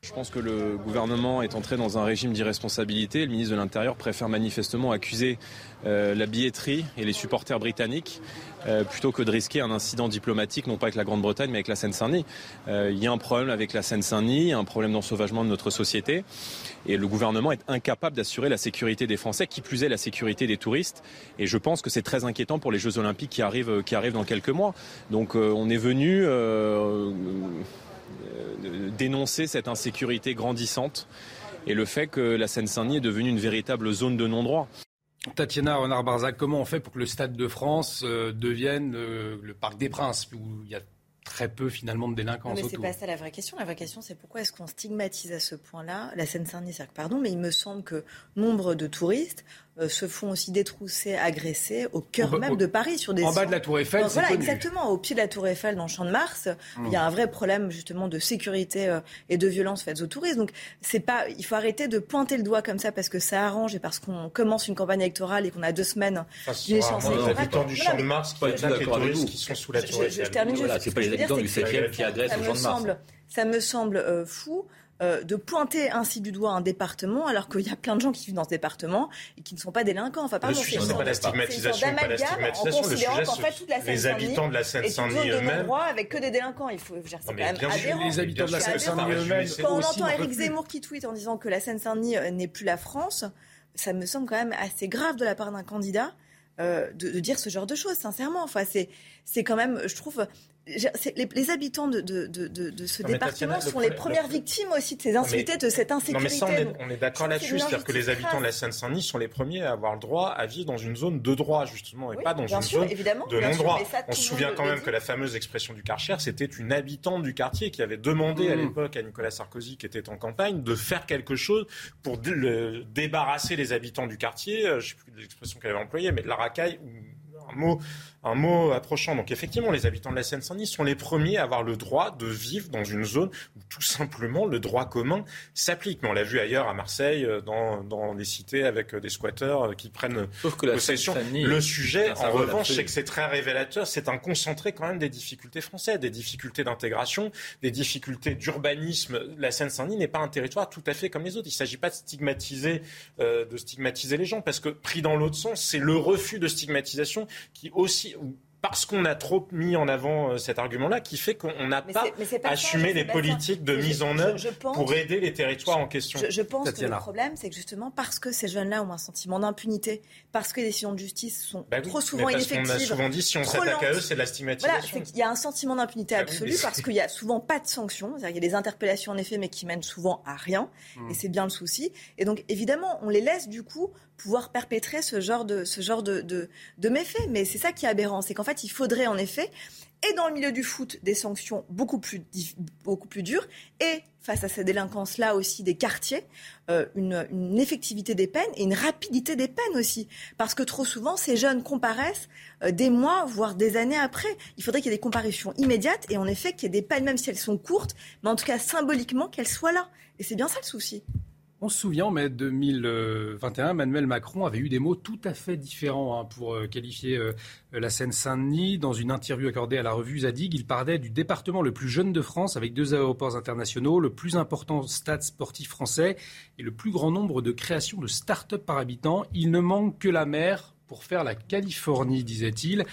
Je pense que le gouvernement est entré dans un régime d'irresponsabilité. Le ministre de l'Intérieur préfère manifestement accuser euh, la billetterie et les supporters britanniques euh, plutôt que de risquer un incident diplomatique, non pas avec la Grande-Bretagne, mais avec la Seine-Saint-Denis. Euh, il y a un problème avec la Seine-Saint-Denis, un problème d'ensauvagement de notre société. Et le gouvernement est incapable d'assurer la sécurité des Français, qui plus est la sécurité des touristes. Et je pense que c'est très inquiétant pour les Jeux Olympiques qui arrivent, qui arrivent dans quelques mois. Donc on est venu euh, dénoncer cette insécurité grandissante et le fait que la Seine-Saint-Denis est devenue une véritable zone de non-droit. Tatiana Renard-Barzac, comment on fait pour que le Stade de France euh, devienne euh, le Parc des Princes, où il y a très peu finalement de délinquance mais c'est pas ça la vraie question. La vraie question, c'est pourquoi est-ce qu'on stigmatise à ce point-là la Seine-Saint-Denis? Pardon, mais il me semble que nombre de touristes euh, se font aussi détrousser, agresser au cœur même de Paris sur des en bas de la Tour Eiffel. voilà, exactement, au pied de la Tour Eiffel, dans le Champ de Mars, il y a un vrai problème justement de sécurité euh, et de violence faites aux touristes. Donc c'est pas, il faut arrêter de pointer le doigt comme ça parce que ça arrange et parce qu'on commence une campagne électorale et qu'on a deux semaines d'échéance électorale. habitants du Champ de Mars qui attaquent les touristes qui sont sous la Tour Eiffel. Je, termine juste. C'est pas les habitants du 7e qui agressent le Champ de Mars. Ça me semble euh, fou. Euh, de pointer ainsi du doigt un département alors qu'il y a plein de gens qui vivent dans ce département et qui ne sont pas délinquants. Enfin, pardon, c'est pas la stigmatisation, pas la stigmatisation. Le sujet, en fait, toute la les habitants de la Seine-Saint-Denis eux-mêmes. avec que des délinquants. Il faut, c'est quand même. Les habitants de la Seine-Saint-Denis eux-mêmes. Quand on entend Eric Zemmour qui tweet en disant que la Seine-Saint-Denis euh, n'est plus la France, ça me semble quand même assez grave de la part d'un candidat. Euh, de, de, dire ce genre de choses, sincèrement. Enfin, c'est, c'est quand même, je trouve, les, les, habitants de, de, de, de ce département sont les premières victimes aussi de ces insultés, de cette insécurité. Non, mais ça, on est, d'accord là-dessus. C'est-à-dire que les habitants de la Seine-Saint-Denis sont les premiers à avoir le droit à vivre dans une zone de droit, justement, et pas dans une zone de non-droit. On se souvient quand même que la fameuse expression du Karcher, c'était une habitante du quartier qui avait demandé à mmh. l'époque à Nicolas Sarkozy, qui était en campagne, de faire quelque chose pour débarrasser les habitants du quartier. Euh, je ne sais plus l'expression qu'elle avait employée, mais de la racaille un mot un mot approchant. Donc effectivement, les habitants de la Seine-Saint-Denis sont les premiers à avoir le droit de vivre dans une zone où tout simplement le droit commun s'applique. Mais on l'a vu ailleurs à Marseille, euh, dans, dans les cités avec euh, des squatteurs euh, qui prennent possession. Le sujet, en revanche, c'est que c'est très révélateur. C'est un concentré quand même des difficultés françaises, des difficultés d'intégration, des difficultés d'urbanisme. La Seine-Saint-Denis n'est pas un territoire tout à fait comme les autres. Il ne s'agit pas de stigmatiser, de stigmatiser les gens, parce que pris dans l'autre sens, c'est le refus de stigmatisation qui aussi parce qu'on a trop mis en avant euh, cet argument-là, qui fait qu'on n'a pas, assumé les politiques de mise en œuvre pour aider les territoires en question. Je, pense que le problème, c'est que justement parce que ces jeunes-là ont un sentiment d'impunité, parce que les décisions de justice sont bah trop souvent ineffectives. On a souvent dit si on s'attaque à eux, c'est de la stigmatisation. il y a un sentiment d'impunité bah absolue parce qu'il n'y a souvent pas de sanctions. Il y a des interpellations en effet, mais qui mènent souvent à rien. Hmm. Et c'est bien le souci. Et donc évidemment, on les laisse du coup pouvoir perpétrer ce genre de, ce genre de, de, méfaits. Mais c'est ça qui est aberrant, c'est qu'en fait, il faudrait en effet, et dans le milieu du foot, des sanctions beaucoup plus, beaucoup plus dures, et face à ces délinquances-là aussi des quartiers, euh, une, une, effectivité des peines et une rapidité des peines aussi. Parce que trop souvent, ces jeunes comparaissent euh, des mois, voire des années après. Il faudrait qu'il y ait des comparaisons immédiates et en effet qu'il y ait des peines, même si elles sont courtes, mais en tout cas symboliquement qu'elles soient là. Et c'est bien ça le souci. On se souvient, en mai 2021, Emmanuel Macron avait eu des mots tout à fait différents hein, pour euh, qualifier euh, la Seine-Saint-Denis. Dans une interview accordée à la revue Zadig, il parlait du département le plus jeune de France avec deux aéroports internationaux, le plus important stade sportif français et le plus grand nombre de créations de start-up par habitant. Il ne manque que la mer pour faire la Californie, disait-il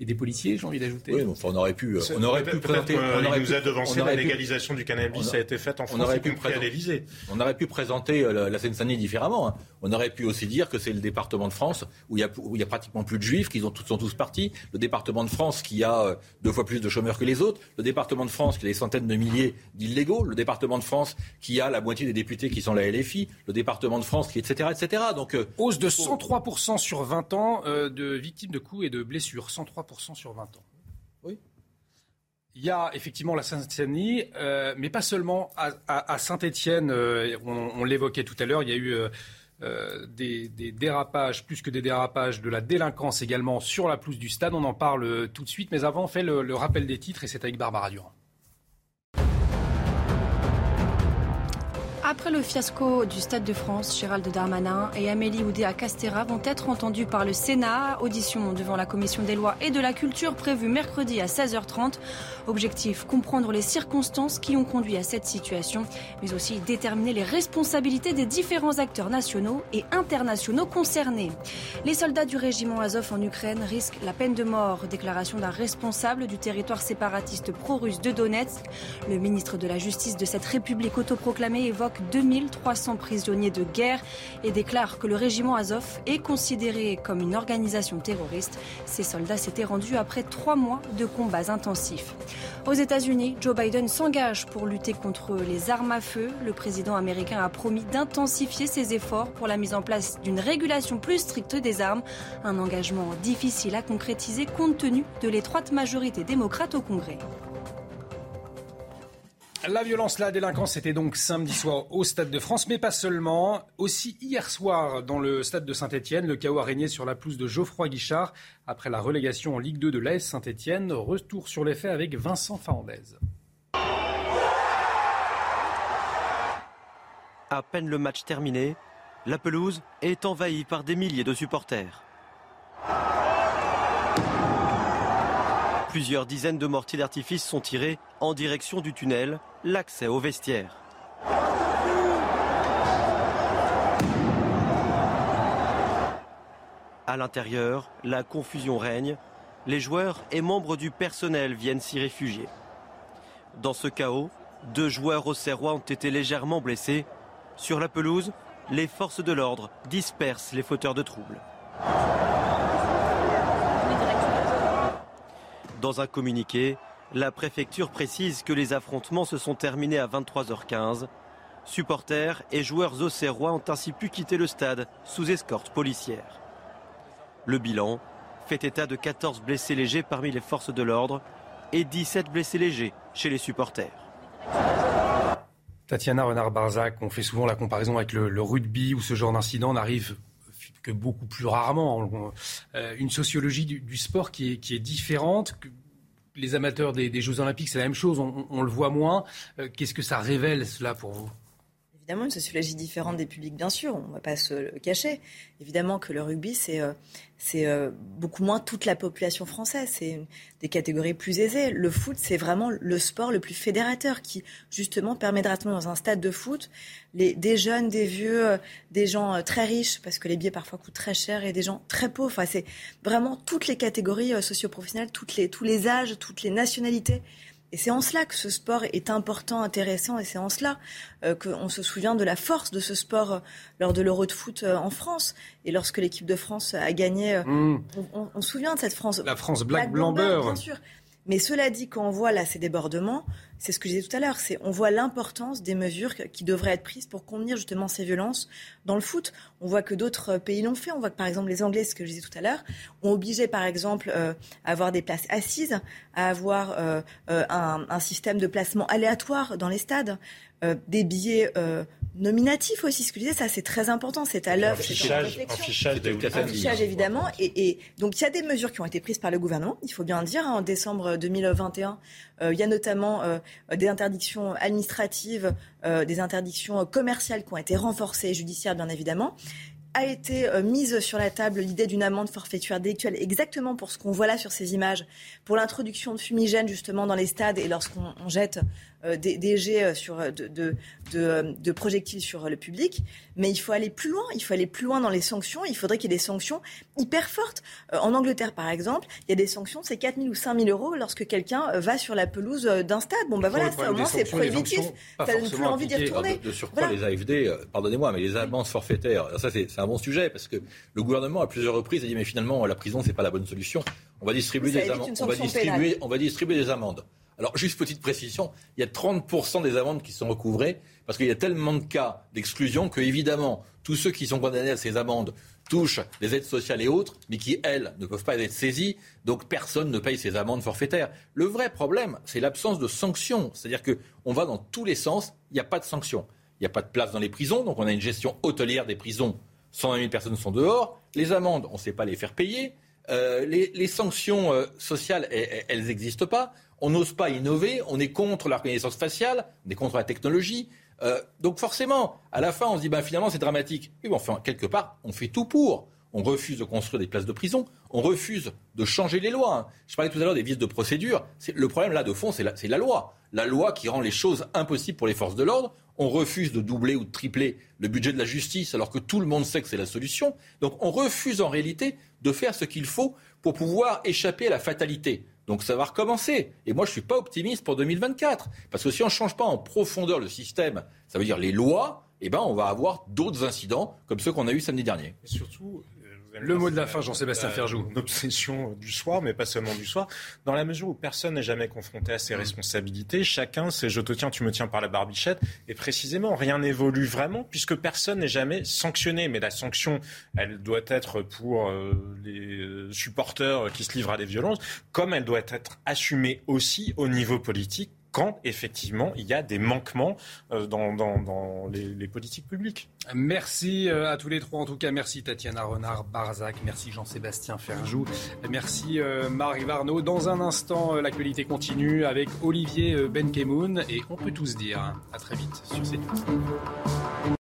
et des policiers, j'ai envie d'ajouter. Oui, on aurait pu, euh, on aurait pu présenter. On aurait nous a devancé la légalisation du cannabis a, été faite en France, on aurait pu à l'Élysée. On aurait pu présenter euh, la Seine-Saint-Denis différemment. Hein. On aurait pu aussi dire que c'est le département de France où il y a, où il y a pratiquement plus de juifs, qu'ils sont tous partis. Le département de France qui a euh, deux fois plus de chômeurs que les autres. Le département de France qui a des centaines de milliers d'illégaux. Le département de France qui a la moitié des députés qui sont la LFI. Le département de France qui, etc., etc. Donc hausse de 103% sur 20 ans de victimes de coups et de blessures. 103% sur 20 ans. Il y a effectivement la Saint-Denis, euh, mais pas seulement. À, Saint-Étienne, euh, on, l'évoquait tout à l'heure, il y a eu euh, des, dérapages, plus que des dérapages, de la délinquance également sur la pelouse du stade. On en parle tout de suite, mais avant, on fait le, le rappel des titres et c'est avec Barbara Durand. Après le fiasco du Stade de France, Gérald Darmanin et Amélie Oudéa-Castera vont être entendus par le Sénat. Audition devant la Commission des lois et de la culture prévue mercredi à 16h30. Objectif, comprendre les circonstances qui ont conduit à cette situation, mais aussi déterminer les responsabilités des différents acteurs nationaux et internationaux concernés. Les soldats du régiment Azov en Ukraine risquent la peine de mort. Déclaration d'un responsable du territoire séparatiste pro-russe de Donetsk. Le ministre de la Justice de cette république autoproclamée évoque 2300 prisonniers de guerre et déclare que le régiment Azov est considéré comme une organisation terroriste. Ces soldats s'étaient rendus après trois mois de combats intensifs. Aux États-Unis, Joe Biden s'engage pour lutter contre les armes à feu. Le président américain a promis d'intensifier ses efforts pour la mise en place d'une régulation plus stricte des armes. Un engagement difficile à concrétiser compte tenu de l'étroite majorité démocrate au Congrès. La violence, la délinquance, c'était donc samedi soir au Stade de France, mais pas seulement. Aussi hier soir dans le Stade de Saint-Etienne, le chaos a régné sur la pelouse de Geoffroy Guichard après la relégation en Ligue 2 de l'AS Saint-Etienne. Retour sur les faits avec Vincent Fernandez. À peine le match terminé, la pelouse est envahie par des milliers de supporters. Plusieurs dizaines de mortiers d'artifice sont tirés en direction du tunnel, l'accès au vestiaire. À l'intérieur, la confusion règne. Les joueurs et membres du personnel viennent s'y réfugier. Dans ce chaos, deux joueurs au Serrois ont été légèrement blessés. Sur la pelouse, les forces de l'ordre dispersent les fauteurs de troubles. Dans un communiqué, la préfecture précise que les affrontements se sont terminés à 23h15. Supporters et joueurs auxerrois ont ainsi pu quitter le stade sous escorte policière. Le bilan fait état de 14 blessés légers parmi les forces de l'ordre et 17 blessés légers chez les supporters. Tatiana Renard-Barzac, on fait souvent la comparaison avec le, rugby où ce genre d'incident n'arrive que beaucoup plus rarement. Euh, une sociologie du, sport qui est, différente. les amateurs des, Jeux Olympiques, c'est la même chose, on, le voit moins. Euh, qu'est-ce que ça révèle cela pour vous? Évidemment, une sociologie différente des publics, bien sûr, on ne va pas se le cacher. Évidemment que le rugby, c'est euh, euh, beaucoup moins toute la population française, c'est des catégories plus aisées. Le foot, c'est vraiment le sport le plus fédérateur qui, justement, permettra dans un stade de foot, les, des jeunes, des vieux, euh, des gens très riches, parce que les billets parfois coûtent très cher, et des gens très pauvres. Enfin, c'est vraiment toutes les catégories socioprofessionnelles, toutes les, tous les âges, toutes les nationalités. Et c'est en cela que ce sport est important, intéressant, et c'est en cela euh, qu'on se souvient de la force de ce sport euh, lors de l'Euro de foot euh, en France. Et lorsque l'équipe de France a gagné, mmh. on, se souvient de cette France. La France black, blanc, beurre. Bien sûr. Mais cela dit, quand on voit là ces débordements, c'est ce que je disais tout à l'heure, c'est on voit l'importance des mesures qui devraient être prises pour contenir justement ces violences dans le foot. On voit que d'autres pays l'ont fait. On voit que par exemple les Anglais, ce que je disais tout à l'heure, ont obligé par exemple euh, à avoir des places assises, à avoir euh, euh, un, système de placement aléatoire dans les stades. des billets nominatif aussi. Ce que je disais, ça c'est très important, c'est à l'œuvre, c'est en réflexion. fichage, de un fichage évidemment. Et, et, donc il y a des mesures qui ont été prises par le gouvernement, il faut bien le dire. Hein. en décembre 2021, euh, il y a notamment euh, des interdictions administratives, euh, des interdictions commerciales qui ont été renforcées, judiciaires bien évidemment a été euh, mise sur la table l'idée d'une amende forfaituire délictuelle exactement pour ce qu'on voit là sur ces images, pour l'introduction de fumigènes justement dans les stades et lorsqu'on jette euh, des, jets euh, sur, de, de, de, projectiles sur le public. Mais il faut aller plus loin. Il faut aller plus loin dans les sanctions. Il faudrait qu'il y ait des sanctions hyper fortes. en Angleterre, par exemple, il y a des sanctions, c'est 4 000 ou 5 000 euros lorsque quelqu'un va sur la pelouse d'un stade. Bon, ben voilà, ça, au moins c'est prohibitif. Ça donne plus envie d'y retourner. De, surcroît, les AFD, pardonnez-moi, mais les amendes forfaitaires, ça c'est un bon sujet parce que le gouvernement à plusieurs reprises a dit mais finalement la prison c'est pas la bonne solution. On va distribuer des amendes. On va distribuer, on va distribuer des amendes. Alors, juste petite précision, il y a 30% des amendes qui sont recouvrées parce qu'il y a tellement de cas d'exclusion que, évidemment, tous ceux qui sont condamnés à ces amendes touchent des aides sociales et autres, mais qui, elles, ne peuvent pas être saisies. Donc, personne ne paye ces amendes forfaitaires. Le vrai problème, c'est l'absence de sanctions. C'est-à-dire qu'on va dans tous les sens, il n'y a pas de sanctions. Il n'y a pas de place dans les prisons, donc on a une gestion hôtelière des prisons 120 000 personnes sont dehors. Les amendes, on ne sait pas les faire payer. Euh, les, sanctions euh, sociales, elles n'existent pas. On n'ose pas innover. On est contre la reconnaissance faciale. On est contre la technologie. Euh, donc forcément, à la fin, on se dit, ben, finalement, c'est dramatique. Oui, enfin, quelque part, on fait tout pour. On refuse de construire des places de prison. On refuse de changer les lois. Hein. Je parlais tout à l'heure des vices de procédure. Le problème, là, de fond, c'est la loi. La loi qui rend les choses impossibles pour les forces de l'ordre on refuse de doubler ou de tripler le budget de la justice alors que tout le monde sait que c'est la solution. Donc on refuse en réalité de faire ce qu'il faut pour pouvoir échapper à la fatalité. Donc ça va recommencer. Et moi, je ne suis pas optimiste pour 2024. Parce que si on ne change pas en profondeur le système, ça veut dire les lois, eh ben, on va avoir d'autres incidents comme ceux qu'on a eu samedi dernier. Le mot de la fin, Jean-Sébastien euh, Ferjou. Une obsession du soir, mais pas seulement du soir. Dans la mesure où personne n'est jamais confronté à ses responsabilités, chacun c'est je te tiens, tu me tiens par la barbichette. Et précisément, rien n'évolue vraiment puisque personne n'est jamais sanctionné. Mais la sanction, elle doit être pour euh, les supporters qui se livrent à des violences, comme elle doit être assumée aussi au niveau politique quand effectivement il y a des manquements euh, dans, les, politiques publiques. Merci euh, à tous les trois. En tout cas, merci Tatiana Renard-Barzac, merci Jean-Sébastien Ferjou, merci euh, Marie Varnaud. Dans un instant, l'actualité continue avec Olivier Benkemoun et on peut tous dire à très vite sur CNews.